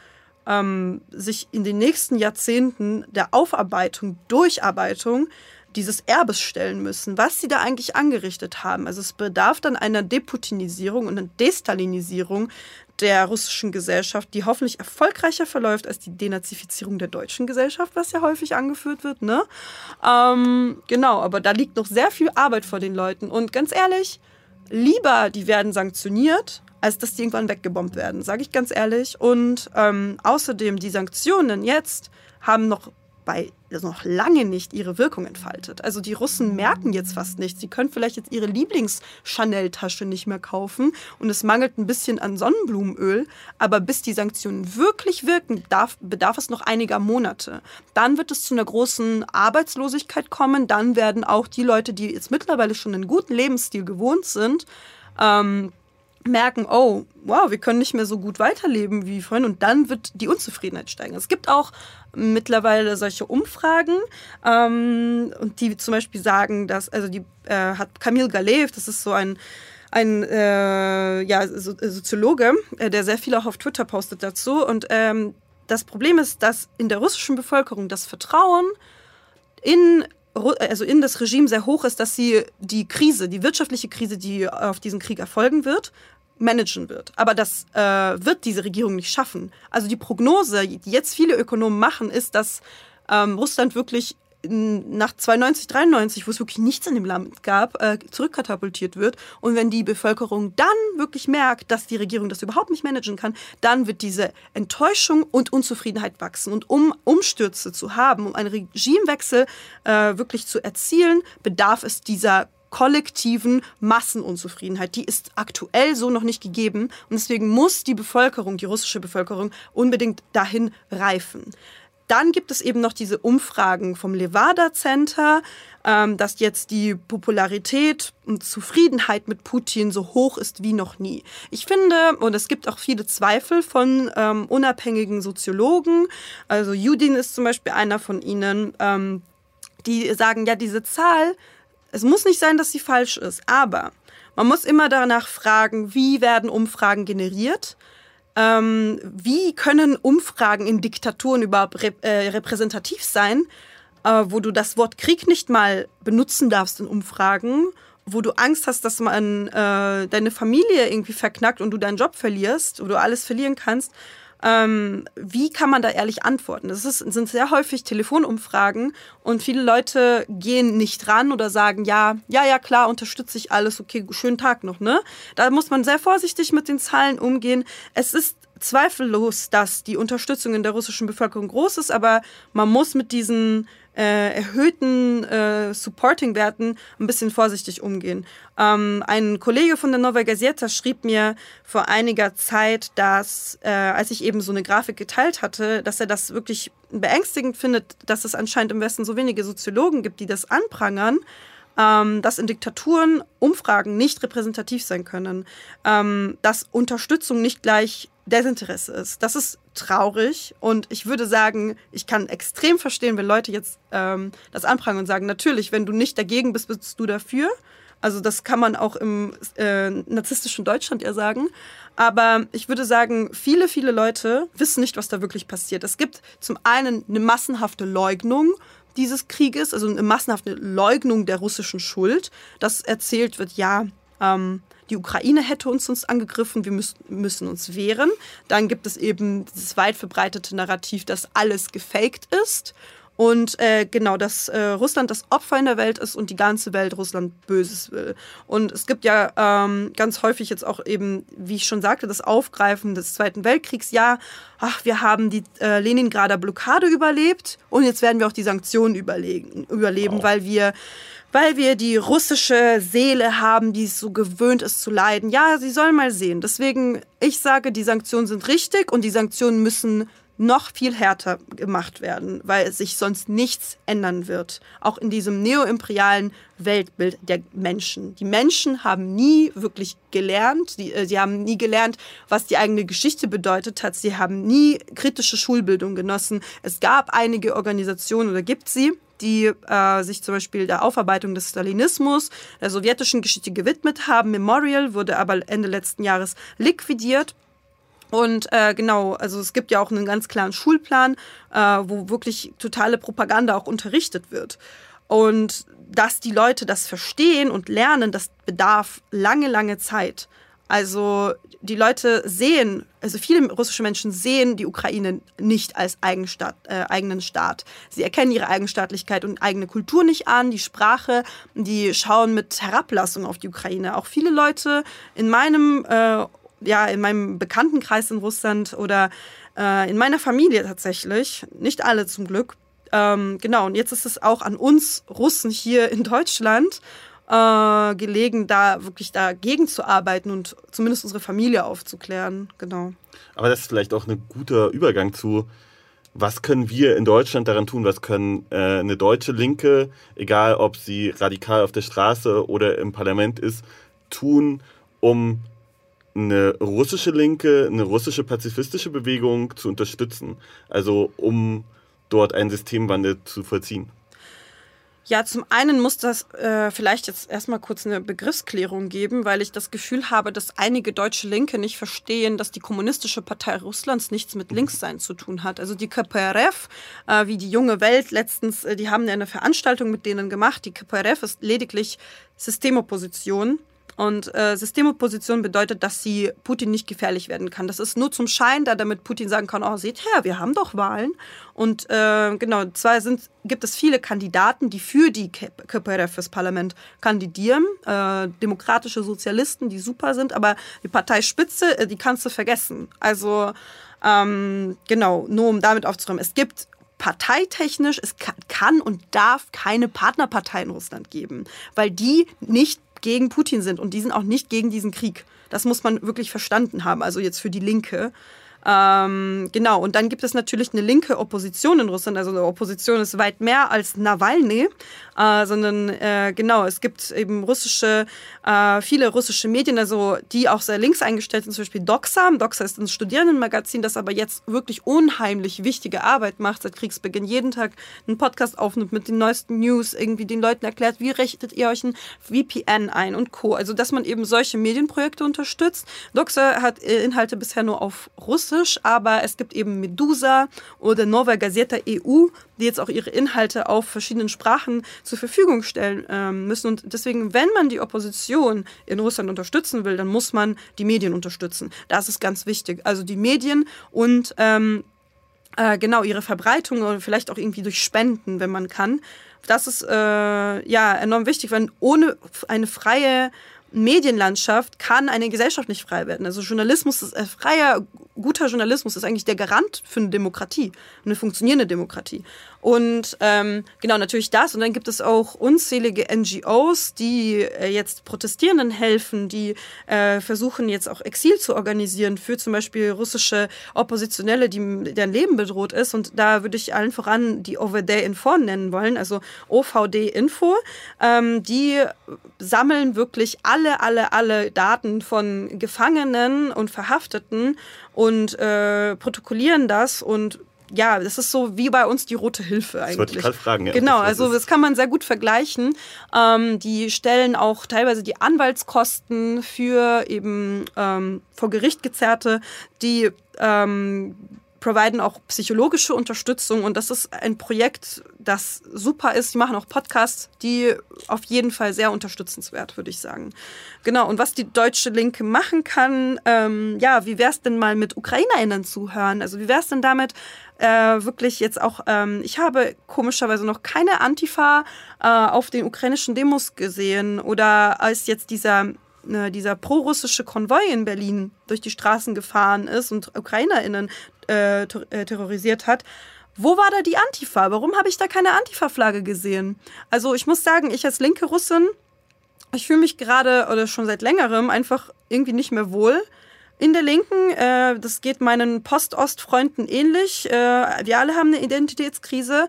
ähm, sich in den nächsten Jahrzehnten der Aufarbeitung, Durcharbeitung dieses Erbes stellen müssen, was sie da eigentlich angerichtet haben. Also es bedarf dann einer Deputinisierung und einer Destalinisierung der russischen Gesellschaft, die hoffentlich erfolgreicher verläuft als die Denazifizierung der deutschen Gesellschaft, was ja häufig angeführt wird. Ne? Ähm, genau, aber da liegt noch sehr viel Arbeit vor den Leuten. Und ganz ehrlich, lieber die werden sanktioniert, als dass die irgendwann weggebombt werden, sage ich ganz ehrlich. Und ähm, außerdem die Sanktionen jetzt haben noch bei noch lange nicht ihre Wirkung entfaltet. Also die Russen merken jetzt fast nichts. Sie können vielleicht jetzt ihre Lieblings-Chanel-Tasche nicht mehr kaufen und es mangelt ein bisschen an Sonnenblumenöl. Aber bis die Sanktionen wirklich wirken, darf, bedarf es noch einiger Monate. Dann wird es zu einer großen Arbeitslosigkeit kommen. Dann werden auch die Leute, die jetzt mittlerweile schon einen guten Lebensstil gewohnt sind, ähm, merken, oh, wow, wir können nicht mehr so gut weiterleben wie vorhin und dann wird die Unzufriedenheit steigen. Es gibt auch mittlerweile solche Umfragen ähm, und die zum Beispiel sagen, dass, also die äh, hat Kamil Galev, das ist so ein ein äh, ja, so Soziologe, äh, der sehr viel auch auf Twitter postet dazu. Und ähm, das Problem ist, dass in der russischen Bevölkerung das Vertrauen in also in das Regime sehr hoch ist, dass sie die Krise, die wirtschaftliche Krise, die auf diesen Krieg erfolgen wird, managen wird. Aber das äh, wird diese Regierung nicht schaffen. Also die Prognose, die jetzt viele Ökonomen machen, ist, dass ähm, Russland wirklich nach 92, 93, wo es wirklich nichts in dem Land gab, äh, zurückkatapultiert wird. Und wenn die Bevölkerung dann wirklich merkt, dass die Regierung das überhaupt nicht managen kann, dann wird diese Enttäuschung und Unzufriedenheit wachsen. Und um Umstürze zu haben, um einen Regimewechsel äh, wirklich zu erzielen, bedarf es dieser kollektiven Massenunzufriedenheit. Die ist aktuell so noch nicht gegeben und deswegen muss die Bevölkerung, die russische Bevölkerung, unbedingt dahin reifen. Dann gibt es eben noch diese Umfragen vom Levada Center, ähm, dass jetzt die Popularität und Zufriedenheit mit Putin so hoch ist wie noch nie. Ich finde, und es gibt auch viele Zweifel von ähm, unabhängigen Soziologen, also Judin ist zum Beispiel einer von ihnen, ähm, die sagen, ja, diese Zahl, es muss nicht sein, dass sie falsch ist, aber man muss immer danach fragen, wie werden Umfragen generiert ähm, wie können Umfragen in Diktaturen überhaupt rep äh, repräsentativ sein, äh, wo du das Wort Krieg nicht mal benutzen darfst in Umfragen, wo du Angst hast, dass man äh, deine Familie irgendwie verknackt und du deinen Job verlierst, wo du alles verlieren kannst. Ähm, wie kann man da ehrlich antworten? Das ist, sind sehr häufig Telefonumfragen und viele Leute gehen nicht ran oder sagen, ja, ja, ja, klar, unterstütze ich alles, okay, schönen Tag noch, ne? Da muss man sehr vorsichtig mit den Zahlen umgehen. Es ist zweifellos, dass die Unterstützung in der russischen Bevölkerung groß ist, aber man muss mit diesen äh, erhöhten äh, Supporting-Werten ein bisschen vorsichtig umgehen. Ähm, ein Kollege von der Nova Gazeta schrieb mir vor einiger Zeit, dass, äh, als ich eben so eine Grafik geteilt hatte, dass er das wirklich beängstigend findet, dass es anscheinend im Westen so wenige Soziologen gibt, die das anprangern ähm, dass in Diktaturen Umfragen nicht repräsentativ sein können, ähm, dass Unterstützung nicht gleich Desinteresse ist. Das ist traurig und ich würde sagen, ich kann extrem verstehen, wenn Leute jetzt ähm, das anprangern und sagen, natürlich, wenn du nicht dagegen bist, bist du dafür. Also das kann man auch im äh, narzisstischen Deutschland eher sagen. Aber ich würde sagen, viele, viele Leute wissen nicht, was da wirklich passiert. Es gibt zum einen eine massenhafte Leugnung dieses Krieges, also eine massenhafte Leugnung der russischen Schuld, dass erzählt wird, ja, ähm, die Ukraine hätte uns, uns angegriffen, wir müssen, müssen uns wehren. Dann gibt es eben dieses weit verbreitete Narrativ, dass alles gefaked ist. Und äh, genau, dass äh, Russland das Opfer in der Welt ist und die ganze Welt Russland Böses will. Und es gibt ja ähm, ganz häufig jetzt auch eben, wie ich schon sagte, das Aufgreifen des Zweiten Weltkriegs. Ja, ach, wir haben die äh, Leningrader Blockade überlebt und jetzt werden wir auch die Sanktionen überlegen, überleben, wow. weil wir weil wir die russische Seele haben, die es so gewöhnt ist zu leiden. Ja, sie sollen mal sehen. Deswegen, ich sage, die Sanktionen sind richtig und die Sanktionen müssen noch viel härter gemacht werden, weil sich sonst nichts ändern wird. Auch in diesem neoimperialen Weltbild der Menschen. Die Menschen haben nie wirklich gelernt, die, äh, sie haben nie gelernt, was die eigene Geschichte bedeutet hat. Sie haben nie kritische Schulbildung genossen. Es gab einige Organisationen oder gibt sie, die äh, sich zum Beispiel der Aufarbeitung des Stalinismus, der sowjetischen Geschichte gewidmet haben. Memorial wurde aber Ende letzten Jahres liquidiert. Und äh, genau, also es gibt ja auch einen ganz klaren Schulplan, äh, wo wirklich totale Propaganda auch unterrichtet wird. Und dass die Leute das verstehen und lernen, das bedarf lange, lange Zeit. Also die Leute sehen, also viele russische Menschen sehen die Ukraine nicht als Eigenstaat, äh, eigenen Staat. Sie erkennen ihre Eigenstaatlichkeit und eigene Kultur nicht an, die Sprache, die schauen mit Herablassung auf die Ukraine. Auch viele Leute in meinem, äh, ja, in meinem Bekanntenkreis in Russland oder äh, in meiner Familie tatsächlich, nicht alle zum Glück, ähm, genau, und jetzt ist es auch an uns Russen hier in Deutschland äh, gelegen, da wirklich dagegen zu arbeiten und zumindest unsere Familie aufzuklären. Genau. Aber das ist vielleicht auch ein guter Übergang zu, was können wir in Deutschland daran tun? Was können äh, eine deutsche Linke, egal ob sie radikal auf der Straße oder im Parlament ist, tun, um eine russische Linke, eine russische pazifistische Bewegung zu unterstützen? Also um dort einen Systemwandel zu vollziehen? Ja, zum einen muss das äh, vielleicht jetzt erstmal kurz eine Begriffsklärung geben, weil ich das Gefühl habe, dass einige deutsche Linke nicht verstehen, dass die Kommunistische Partei Russlands nichts mit Linkssein zu tun hat. Also die KPRF, äh, wie die junge Welt letztens, äh, die haben eine Veranstaltung mit denen gemacht. Die KPRF ist lediglich Systemopposition. Und äh, Systemopposition bedeutet, dass sie Putin nicht gefährlich werden kann. Das ist nur zum Schein da, damit Putin sagen kann, oh, seht her, wir haben doch Wahlen. Und äh, genau, zwar sind, gibt es viele Kandidaten, die für die KPRF fürs Parlament kandidieren. Äh, demokratische Sozialisten, die super sind, aber die Parteispitze, äh, die kannst du vergessen. Also ähm, genau, nur um damit aufzuräumen. Es gibt parteitechnisch, es kann und darf keine Partnerpartei in Russland geben, weil die nicht gegen Putin sind und die sind auch nicht gegen diesen Krieg. Das muss man wirklich verstanden haben, also jetzt für die Linke. Ähm, genau, und dann gibt es natürlich eine linke Opposition in Russland. Also eine Opposition ist weit mehr als Nawalny, äh, sondern äh, genau, es gibt eben russische, äh, viele russische Medien, also die auch sehr links eingestellt sind, zum Beispiel Doxa. Doxa ist ein Studierendenmagazin, das aber jetzt wirklich unheimlich wichtige Arbeit macht seit Kriegsbeginn. Jeden Tag einen Podcast aufnimmt mit den neuesten News, irgendwie den Leuten erklärt, wie richtet ihr euch ein VPN ein und Co. Also, dass man eben solche Medienprojekte unterstützt. Doxa hat äh, Inhalte bisher nur auf Russisch Russisch, aber es gibt eben Medusa oder Nova Gazeta EU, die jetzt auch ihre Inhalte auf verschiedenen Sprachen zur Verfügung stellen ähm, müssen. Und deswegen, wenn man die Opposition in Russland unterstützen will, dann muss man die Medien unterstützen. Das ist ganz wichtig. Also die Medien und ähm, äh, genau ihre Verbreitung oder vielleicht auch irgendwie durch Spenden, wenn man kann. Das ist äh, ja enorm wichtig, weil ohne eine freie Medienlandschaft kann eine Gesellschaft nicht frei werden. Also Journalismus ist äh, freier, guter Journalismus ist eigentlich der Garant für eine Demokratie, eine funktionierende Demokratie. Und ähm, genau, natürlich das. Und dann gibt es auch unzählige NGOs, die äh, jetzt Protestierenden helfen, die äh, versuchen jetzt auch Exil zu organisieren für zum Beispiel russische Oppositionelle, die, deren Leben bedroht ist. Und da würde ich allen voran die OVD Info nennen wollen, also OVD Info. Ähm, die sammeln wirklich alle, alle, alle Daten von Gefangenen und Verhafteten und äh, protokollieren das und ja, das ist so wie bei uns die rote Hilfe eigentlich. Das wollte ich gerade fragen. Ja. Genau, also das kann man sehr gut vergleichen. Ähm, die stellen auch teilweise die Anwaltskosten für eben ähm, vor Gericht gezerrte, die ähm, providen auch psychologische Unterstützung und das ist ein Projekt, das super ist. Die machen auch Podcasts, die auf jeden Fall sehr unterstützenswert, würde ich sagen. Genau, und was die deutsche Linke machen kann, ähm, ja, wie wäre es denn mal mit UkrainerInnen zuhören? Also wie wäre es denn damit, äh, wirklich jetzt auch, ähm, ich habe komischerweise noch keine Antifa äh, auf den ukrainischen Demos gesehen oder als jetzt dieser äh, dieser prorussische Konvoi in Berlin durch die Straßen gefahren ist und UkrainerInnen äh, äh, terrorisiert hat. Wo war da die Antifa? Warum habe ich da keine Antifa-Flagge gesehen? Also ich muss sagen, ich als linke Russin, ich fühle mich gerade oder schon seit längerem einfach irgendwie nicht mehr wohl in der Linken. Äh, das geht meinen Post-Ost-Freunden ähnlich. Äh, wir alle haben eine Identitätskrise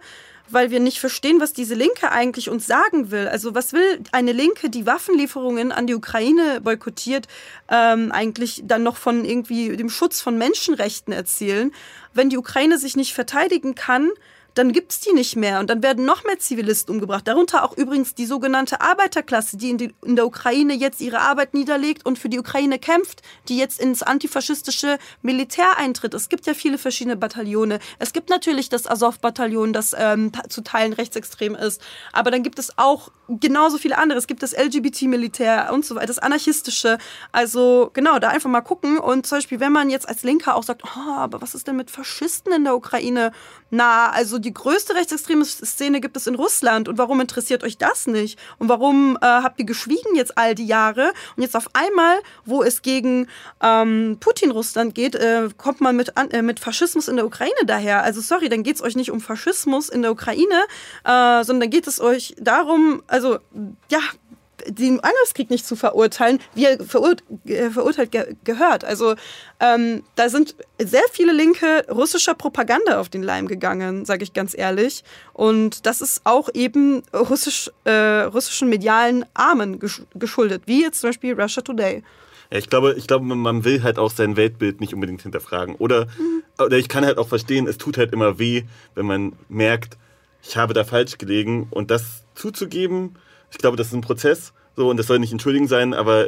weil wir nicht verstehen, was diese Linke eigentlich uns sagen will. Also was will eine Linke, die Waffenlieferungen an die Ukraine boykottiert, ähm, eigentlich dann noch von irgendwie dem Schutz von Menschenrechten erzählen? Wenn die Ukraine sich nicht verteidigen kann, dann gibt es die nicht mehr und dann werden noch mehr Zivilisten umgebracht. Darunter auch übrigens die sogenannte Arbeiterklasse, die in, die in, der Ukraine jetzt ihre Arbeit niederlegt und für die Ukraine kämpft, die jetzt ins antifaschistische Militär eintritt. Es gibt ja viele verschiedene Bataillone. Es gibt natürlich das Azov-Bataillon, das ähm, zu Teilen rechtsextrem ist. Aber dann gibt es auch genauso viele andere. Es gibt das LGBT-Militär und so weiter, das anarchistische. Also genau, da einfach mal gucken. Und zum Beispiel, wenn man jetzt als Linker auch sagt, oh, aber was ist denn mit Faschisten in der Ukraine? Na, also die größte rechtsextreme Szene gibt es in Russland. Und warum interessiert euch das nicht? Und warum äh, habt ihr geschwiegen jetzt all die Jahre? Und jetzt auf einmal, wo es gegen ähm, Putin-Russland geht, äh, kommt man mit, äh, mit Faschismus in der Ukraine daher. Also sorry, dann geht es euch nicht um Faschismus in der Ukraine, äh, sondern geht es euch darum, also ja, den Angriffskrieg nicht zu verurteilen, wie er verur äh, verurteilt ge gehört. Also ähm, da sind sehr viele Linke russischer Propaganda auf den Leim gegangen, sage ich ganz ehrlich. Und das ist auch eben russisch, äh, russischen medialen Armen gesch geschuldet, wie jetzt zum Beispiel Russia Today. Ja, ich glaube, ich glaube, man will halt auch sein Weltbild nicht unbedingt hinterfragen. Oder, mhm. oder ich kann halt auch verstehen, es tut halt immer weh, wenn man merkt, ich habe da falsch gelegen. Und das zuzugeben, ich glaube, das ist ein Prozess. So, und das soll nicht entschuldigen sein, aber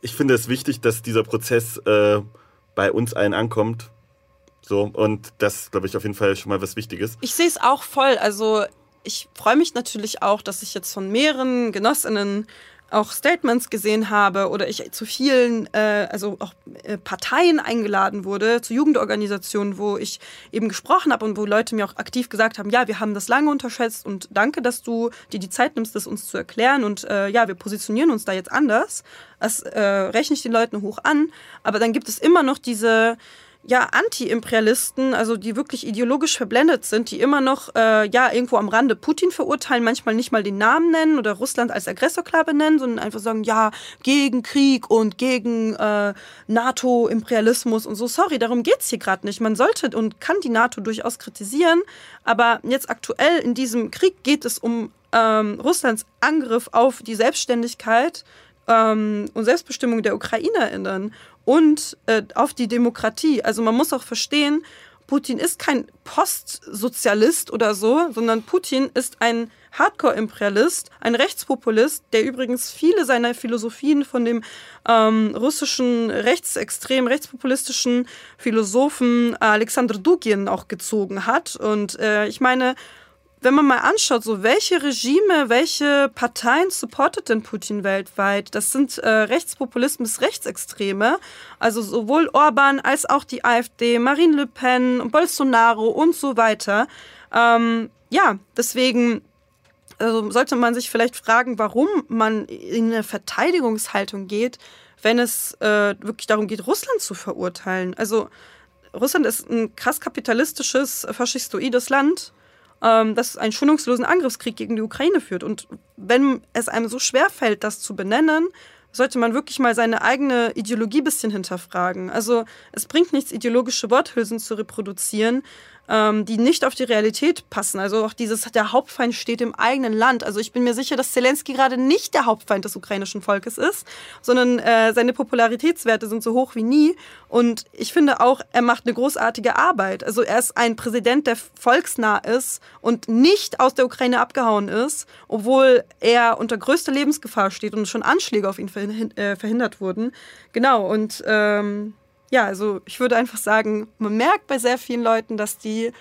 ich finde es wichtig, dass dieser Prozess äh, bei uns allen ankommt. So, und das, glaube ich, auf jeden Fall schon mal was Wichtiges. Ich sehe es auch voll. Also ich freue mich natürlich auch, dass ich jetzt von mehreren Genossinnen auch Statements gesehen habe oder ich zu vielen, äh, also auch äh, Parteien eingeladen wurde, zu Jugendorganisationen, wo ich eben gesprochen habe und wo Leute mir auch aktiv gesagt haben, ja, wir haben das lange unterschätzt und danke, dass du dir die Zeit nimmst, das uns zu erklären und äh, ja, wir positionieren uns da jetzt anders. Das äh, rechne ich den Leuten hoch an, aber dann gibt es immer noch diese ja, Anti-Imperialisten, also die wirklich ideologisch verblendet sind, die immer noch äh, ja, irgendwo am Rande Putin verurteilen, manchmal nicht mal den Namen nennen oder Russland als Aggressor klar benennen, sondern einfach sagen, ja, gegen Krieg und gegen äh, NATO-Imperialismus und so. Sorry, darum geht's hier gerade nicht. Man sollte und kann die NATO durchaus kritisieren, aber jetzt aktuell in diesem Krieg geht es um ähm, Russlands Angriff auf die Selbstständigkeit ähm, und Selbstbestimmung der UkrainerInnen und äh, auf die Demokratie. Also man muss auch verstehen, Putin ist kein Postsozialist oder so, sondern Putin ist ein Hardcore-Imperialist, ein Rechtspopulist, der übrigens viele seiner Philosophien von dem ähm, russischen rechtsextrem, rechtspopulistischen Philosophen Alexander Dugin auch gezogen hat. Und äh, ich meine, wenn man mal anschaut, so welche Regime, welche Parteien supportet denn Putin weltweit? Das sind äh, Rechtspopulismus, Rechtsextreme. Also sowohl Orban als auch die AfD, Marine Le Pen, Bolsonaro und so weiter. Ähm, ja, deswegen also sollte man sich vielleicht fragen, warum man in eine Verteidigungshaltung geht, wenn es äh, wirklich darum geht, Russland zu verurteilen. Also Russland ist ein krass kapitalistisches, faschistoides Land ähm, das einen schonungslosen Angriffskrieg gegen die Ukraine führt. Und wenn es einem so schwer fällt, das zu benennen, sollte man wirklich mal seine eigene Ideologie ein bisschen hinterfragen. Also es bringt nichts, ideologische Worthülsen zu reproduzieren, ähm, die nicht auf die Realität passen. Also auch dieses, der Hauptfeind steht im eigenen Land. Also ich bin mir sicher, dass Zelensky gerade nicht der Hauptfeind des ukrainischen Volkes ist, sondern äh, seine Popularitätswerte sind so hoch wie nie. Und ich finde auch, er macht eine großartige Arbeit. Also er ist ein Präsident, der volksnah ist und nicht aus der Ukraine abgehauen ist, obwohl er unter größter Lebensgefahr steht und schon Anschläge auf ihn äh, verhindert wurden. Genau, und ähm, ja, also ich würde einfach sagen, man merkt bei sehr vielen Leuten, dass die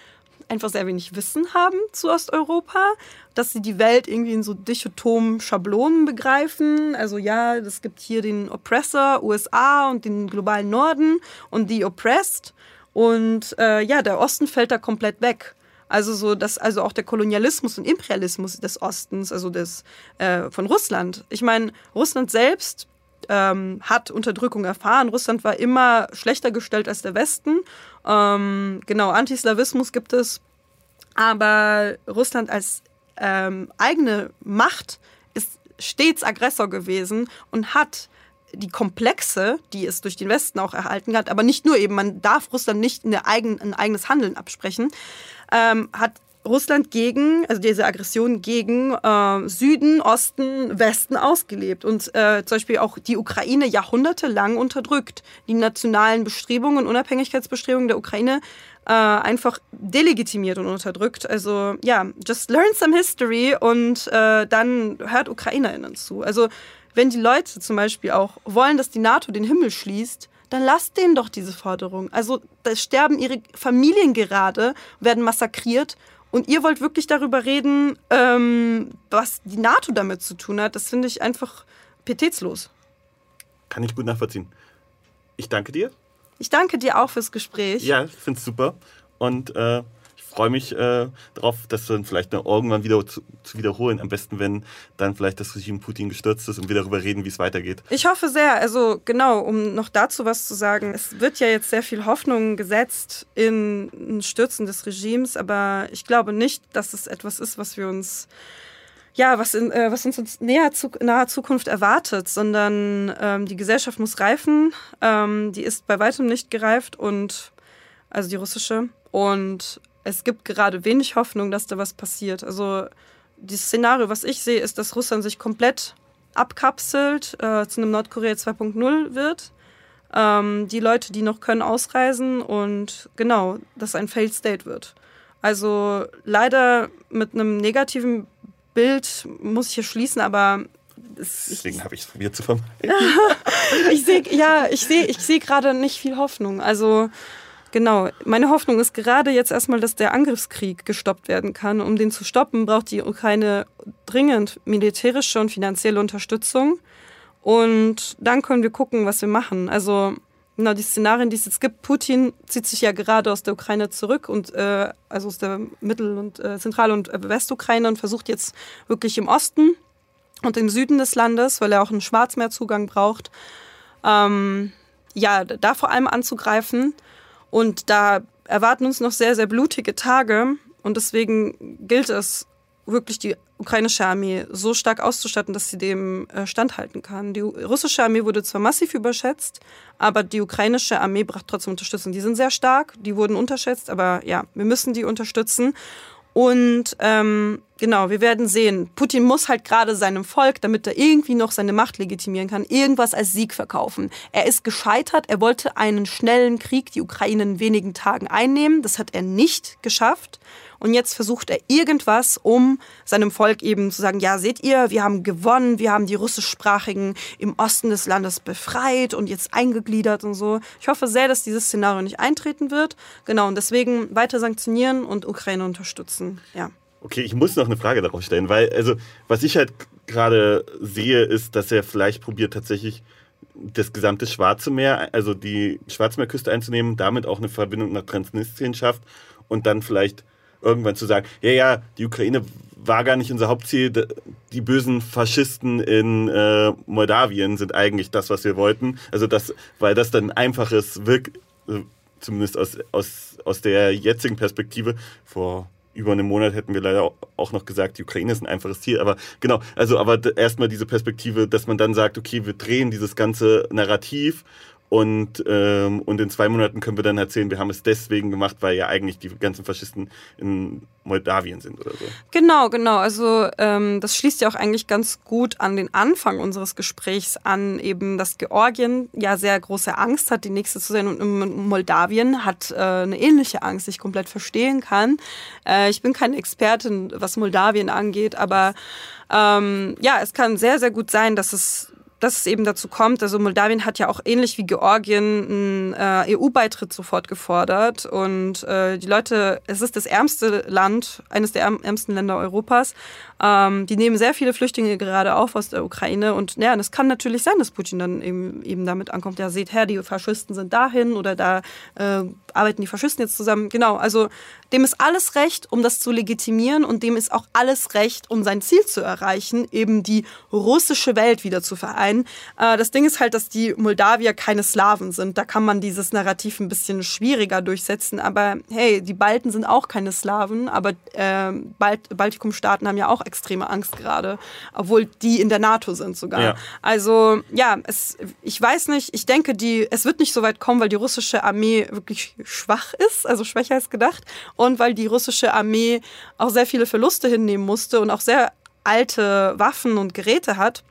einfach sehr wenig Wissen haben zu Osteuropa, dass sie die Welt irgendwie in so dichotomen Schablonen begreifen. Also ja, es gibt hier den Oppressor USA und den globalen Norden und die Oppressed. Und äh, ja, der Osten fällt da komplett weg. Also so, dass also auch der Kolonialismus und Imperialismus des Ostens, also des äh, von Russland. Ich meine, Russland selbst ähm, hat Unterdrückung erfahren. Russland war immer schlechter gestellt als der Westen. Ähm, genau, Antislawismus gibt es. Aber Russland als ähm, eigene Macht ist stets Aggressor gewesen und hat die Komplexe, die es durch den Westen auch erhalten hat, aber nicht nur eben, man darf Russland nicht in der eigen, ein eigenes Handeln absprechen, ähm, hat Russland gegen, also diese Aggression gegen äh, Süden, Osten, Westen ausgelebt und äh, zum Beispiel auch die Ukraine jahrhundertelang unterdrückt. Die nationalen Bestrebungen und Unabhängigkeitsbestrebungen der Ukraine äh, einfach delegitimiert und unterdrückt. Also ja, just learn some history und äh, dann hört UkrainerInnen zu. Also wenn die Leute zum Beispiel auch wollen, dass die NATO den Himmel schließt, dann lasst denen doch diese Forderung. Also da sterben ihre Familien gerade, werden massakriert und ihr wollt wirklich darüber reden, ähm, was die NATO damit zu tun hat. Das finde ich einfach pietätslos. Kann ich gut nachvollziehen. Ich danke dir. Ich danke dir auch fürs Gespräch. Ja, ich finde es super. Und äh, freue mich äh, darauf, das dann vielleicht noch irgendwann wieder zu, zu, wiederholen. Am besten, wenn dann vielleicht das Regime Putin gestürzt ist und wir darüber reden, wie es weitergeht. Ich hoffe sehr. Also genau, um noch dazu was zu sagen. Es wird ja jetzt sehr viel Hoffnung gesetzt in ein Stürzen des Regimes, aber ich glaube nicht, dass es etwas ist, was wir uns ja, was, in, äh, was uns in näher zu, naher Zukunft erwartet, sondern ähm, die Gesellschaft muss reifen. Ähm, die ist bei weitem nicht gereift und also die russische. Und es gibt gerade wenig Hoffnung, dass da was passiert. Also das Szenario, was ich sehe, ist, dass Russland sich komplett abkapselt, äh, zu einem Nordkorea 2.0 wird. Ähm, die Leute, die noch können, ausreisen und genau, dass ein Failed State wird. Also leider mit einem negativen Bild muss ich hier schließen, aber Deswegen habe ich es probiert zu vermeiden. ich sehe ja, ich sehe ich sehe gerade nicht viel Hoffnung. Also genau, meine Hoffnung ist gerade jetzt erstmal, dass der Angriffskrieg gestoppt werden kann. Um den zu stoppen, braucht die Ukraine dringend militärische und finanzielle Unterstützung. Und dann können wir gucken, was wir machen. Also genau die Szenarien, die es jetzt gibt. Putin zieht sich ja gerade aus der Ukraine zurück und äh, also aus der Mittel- und äh, Zentral- und äh, Westukraine und versucht jetzt wirklich im Osten und im Süden des Landes, weil er auch einen Schwarzmeerzugang braucht, ähm, ja, da vor allem anzugreifen. Und da erwarten uns noch sehr, sehr blutige Tage. Und deswegen gilt es, wirklich die ukrainische Armee so stark auszustatten, dass sie dem äh, standhalten kann. Die russische Armee wurde zwar massiv überschätzt, aber die ukrainische Armee braucht trotzdem Unterstützung. Die sind sehr stark, die wurden unterschätzt, aber ja, wir müssen die unterstützen. Und ähm, genau, wir werden sehen. Putin muss halt gerade seinem Volk, damit er irgendwie noch seine Macht legitimieren kann, irgendwas als Sieg verkaufen. Er ist gescheitert. Er wollte einen schnellen Krieg, die Ukraine in wenigen Tagen einnehmen. Das hat er nicht geschafft. Und jetzt versucht er irgendwas, um seinem Volk eben zu sagen, ja, seht ihr, wir haben gewonnen, wir haben die russischsprachigen im Osten des Landes befreit und jetzt eingegliedert und so. Ich hoffe sehr, dass dieses Szenario nicht eintreten wird. Genau, und deswegen weiter sanktionieren und Ukraine unterstützen. Ja. Okay, ich muss noch eine Frage darauf stellen, weil, also, was ich halt gerade sehe, ist, dass er vielleicht probiert, tatsächlich das gesamte Schwarze Meer, also die Schwarzmeerküste einzunehmen, damit auch eine Verbindung nach Transnistrien schafft und dann vielleicht irgendwann zu sagen, ja, ja, die Ukraine war gar nicht unser Hauptziel, die bösen Faschisten in äh, Moldawien sind eigentlich das, was wir wollten. Also das, weil das dann einfaches Wirk, äh, zumindest aus, aus, aus der jetzigen Perspektive, vor über einem Monat hätten wir leider auch noch gesagt, die Ukraine ist ein einfaches Ziel. Aber genau, also aber erstmal diese Perspektive, dass man dann sagt, okay, wir drehen dieses ganze Narrativ und, ähm, und in zwei Monaten können wir dann erzählen, wir haben es deswegen gemacht, weil ja eigentlich die ganzen Faschisten in Moldawien sind oder so. Genau, genau. Also ähm, das schließt ja auch eigentlich ganz gut an den Anfang unseres Gesprächs an, eben dass Georgien ja sehr große Angst hat, die nächste zu sein. Und Moldawien hat äh, eine ähnliche Angst, die ich komplett verstehen kann. Äh, ich bin keine Expertin, was Moldawien angeht, aber ähm, ja, es kann sehr, sehr gut sein, dass es dass es eben dazu kommt. Also Moldawien hat ja auch ähnlich wie Georgien einen äh, EU-Beitritt sofort gefordert. Und äh, die Leute, es ist das ärmste Land, eines der ärmsten Länder Europas. Ähm, die nehmen sehr viele Flüchtlinge gerade auf aus der Ukraine. Und ja, das kann natürlich sein, dass Putin dann eben, eben damit ankommt, ja, seht her, die Faschisten sind dahin oder da äh, arbeiten die Faschisten jetzt zusammen. Genau, also dem ist alles recht, um das zu legitimieren und dem ist auch alles recht, um sein Ziel zu erreichen, eben die russische Welt wieder zu vereinen ein. Äh, das Ding ist halt, dass die Moldawier keine Slawen sind. Da kann man dieses Narrativ ein bisschen schwieriger durchsetzen. Aber hey, die Balten sind auch keine Slawen, aber äh, Balt Baltikumstaaten haben ja auch extreme Angst gerade, obwohl die in der NATO sind sogar. Ja. Also ja, es, ich weiß nicht, ich denke, die, es wird nicht so weit kommen, weil die russische Armee wirklich schwach ist, also schwächer als gedacht, und weil die russische Armee auch sehr viele Verluste hinnehmen musste und auch sehr alte Waffen und Geräte hat.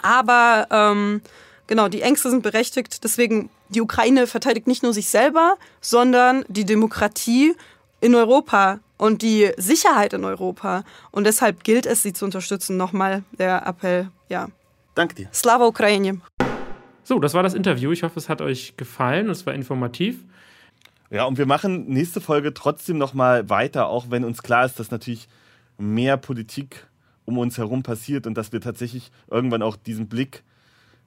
Aber ähm, genau, die Ängste sind berechtigt. Deswegen, die Ukraine verteidigt nicht nur sich selber, sondern die Demokratie in Europa und die Sicherheit in Europa. Und deshalb gilt es, sie zu unterstützen. Nochmal der Appell, ja. Danke dir. Slava Ukraine. So, das war das Interview. Ich hoffe, es hat euch gefallen. Es war informativ. Ja, und wir machen nächste Folge trotzdem nochmal weiter, auch wenn uns klar ist, dass natürlich mehr Politik um uns herum passiert und dass wir tatsächlich irgendwann auch diesen Blick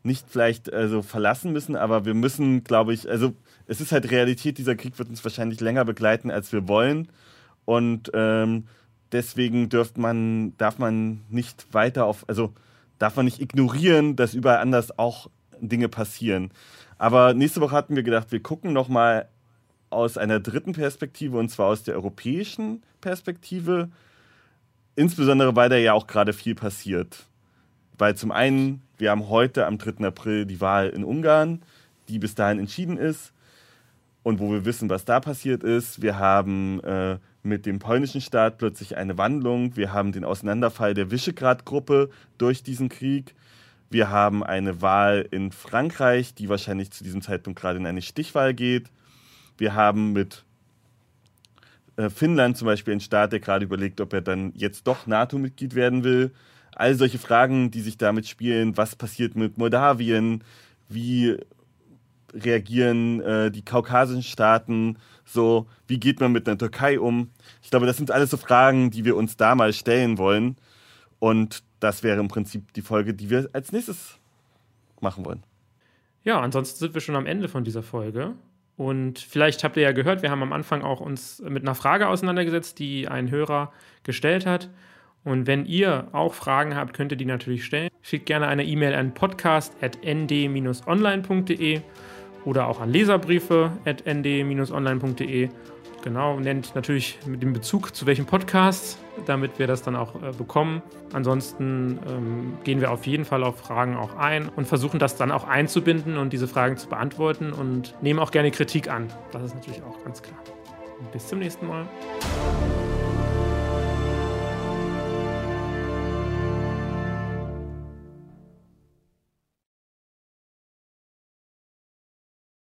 nicht vielleicht also verlassen müssen, aber wir müssen, glaube ich, also es ist halt Realität, dieser Krieg wird uns wahrscheinlich länger begleiten, als wir wollen. Und ähm, deswegen dürft man, darf man nicht weiter auf, also darf man nicht ignorieren, dass überall anders auch Dinge passieren. Aber nächste Woche hatten wir gedacht, wir gucken nochmal aus einer dritten Perspektive, und zwar aus der europäischen Perspektive, Insbesondere, weil da ja auch gerade viel passiert. Weil zum einen, wir haben heute am 3. April die Wahl in Ungarn, die bis dahin entschieden ist und wo wir wissen, was da passiert ist. Wir haben äh, mit dem polnischen Staat plötzlich eine Wandlung. Wir haben den Auseinanderfall der Visegrad-Gruppe durch diesen Krieg. Wir haben eine Wahl in Frankreich, die wahrscheinlich zu diesem Zeitpunkt gerade in eine Stichwahl geht. Wir haben mit äh, Finnland zum Beispiel ein Staat, der gerade überlegt, ob er dann jetzt doch NATO-Mitglied werden will. All solche Fragen, die sich damit spielen. Was passiert mit Moldawien? Wie reagieren äh, die kaukasischen Staaten? So, wie geht man mit der Türkei um? Ich glaube, das sind alles so Fragen, die wir uns da mal stellen wollen. Und das wäre im Prinzip die Folge, die wir als nächstes machen wollen. Ja, ansonsten sind wir schon am Ende von dieser Folge. Und vielleicht habt ihr ja gehört, wir haben am Anfang auch uns mit einer Frage auseinandergesetzt, die ein Hörer gestellt hat. Und wenn ihr auch Fragen habt, könnt ihr die natürlich stellen. Schickt gerne eine E-Mail an podcast.nd-online.de oder auch an leserbriefe.nd-online.de Genau, nennt natürlich mit dem Bezug zu welchem Podcast, damit wir das dann auch äh, bekommen. Ansonsten ähm, gehen wir auf jeden Fall auf Fragen auch ein und versuchen das dann auch einzubinden und diese Fragen zu beantworten und nehmen auch gerne Kritik an. Das ist natürlich auch ganz klar. bis zum nächsten Mal.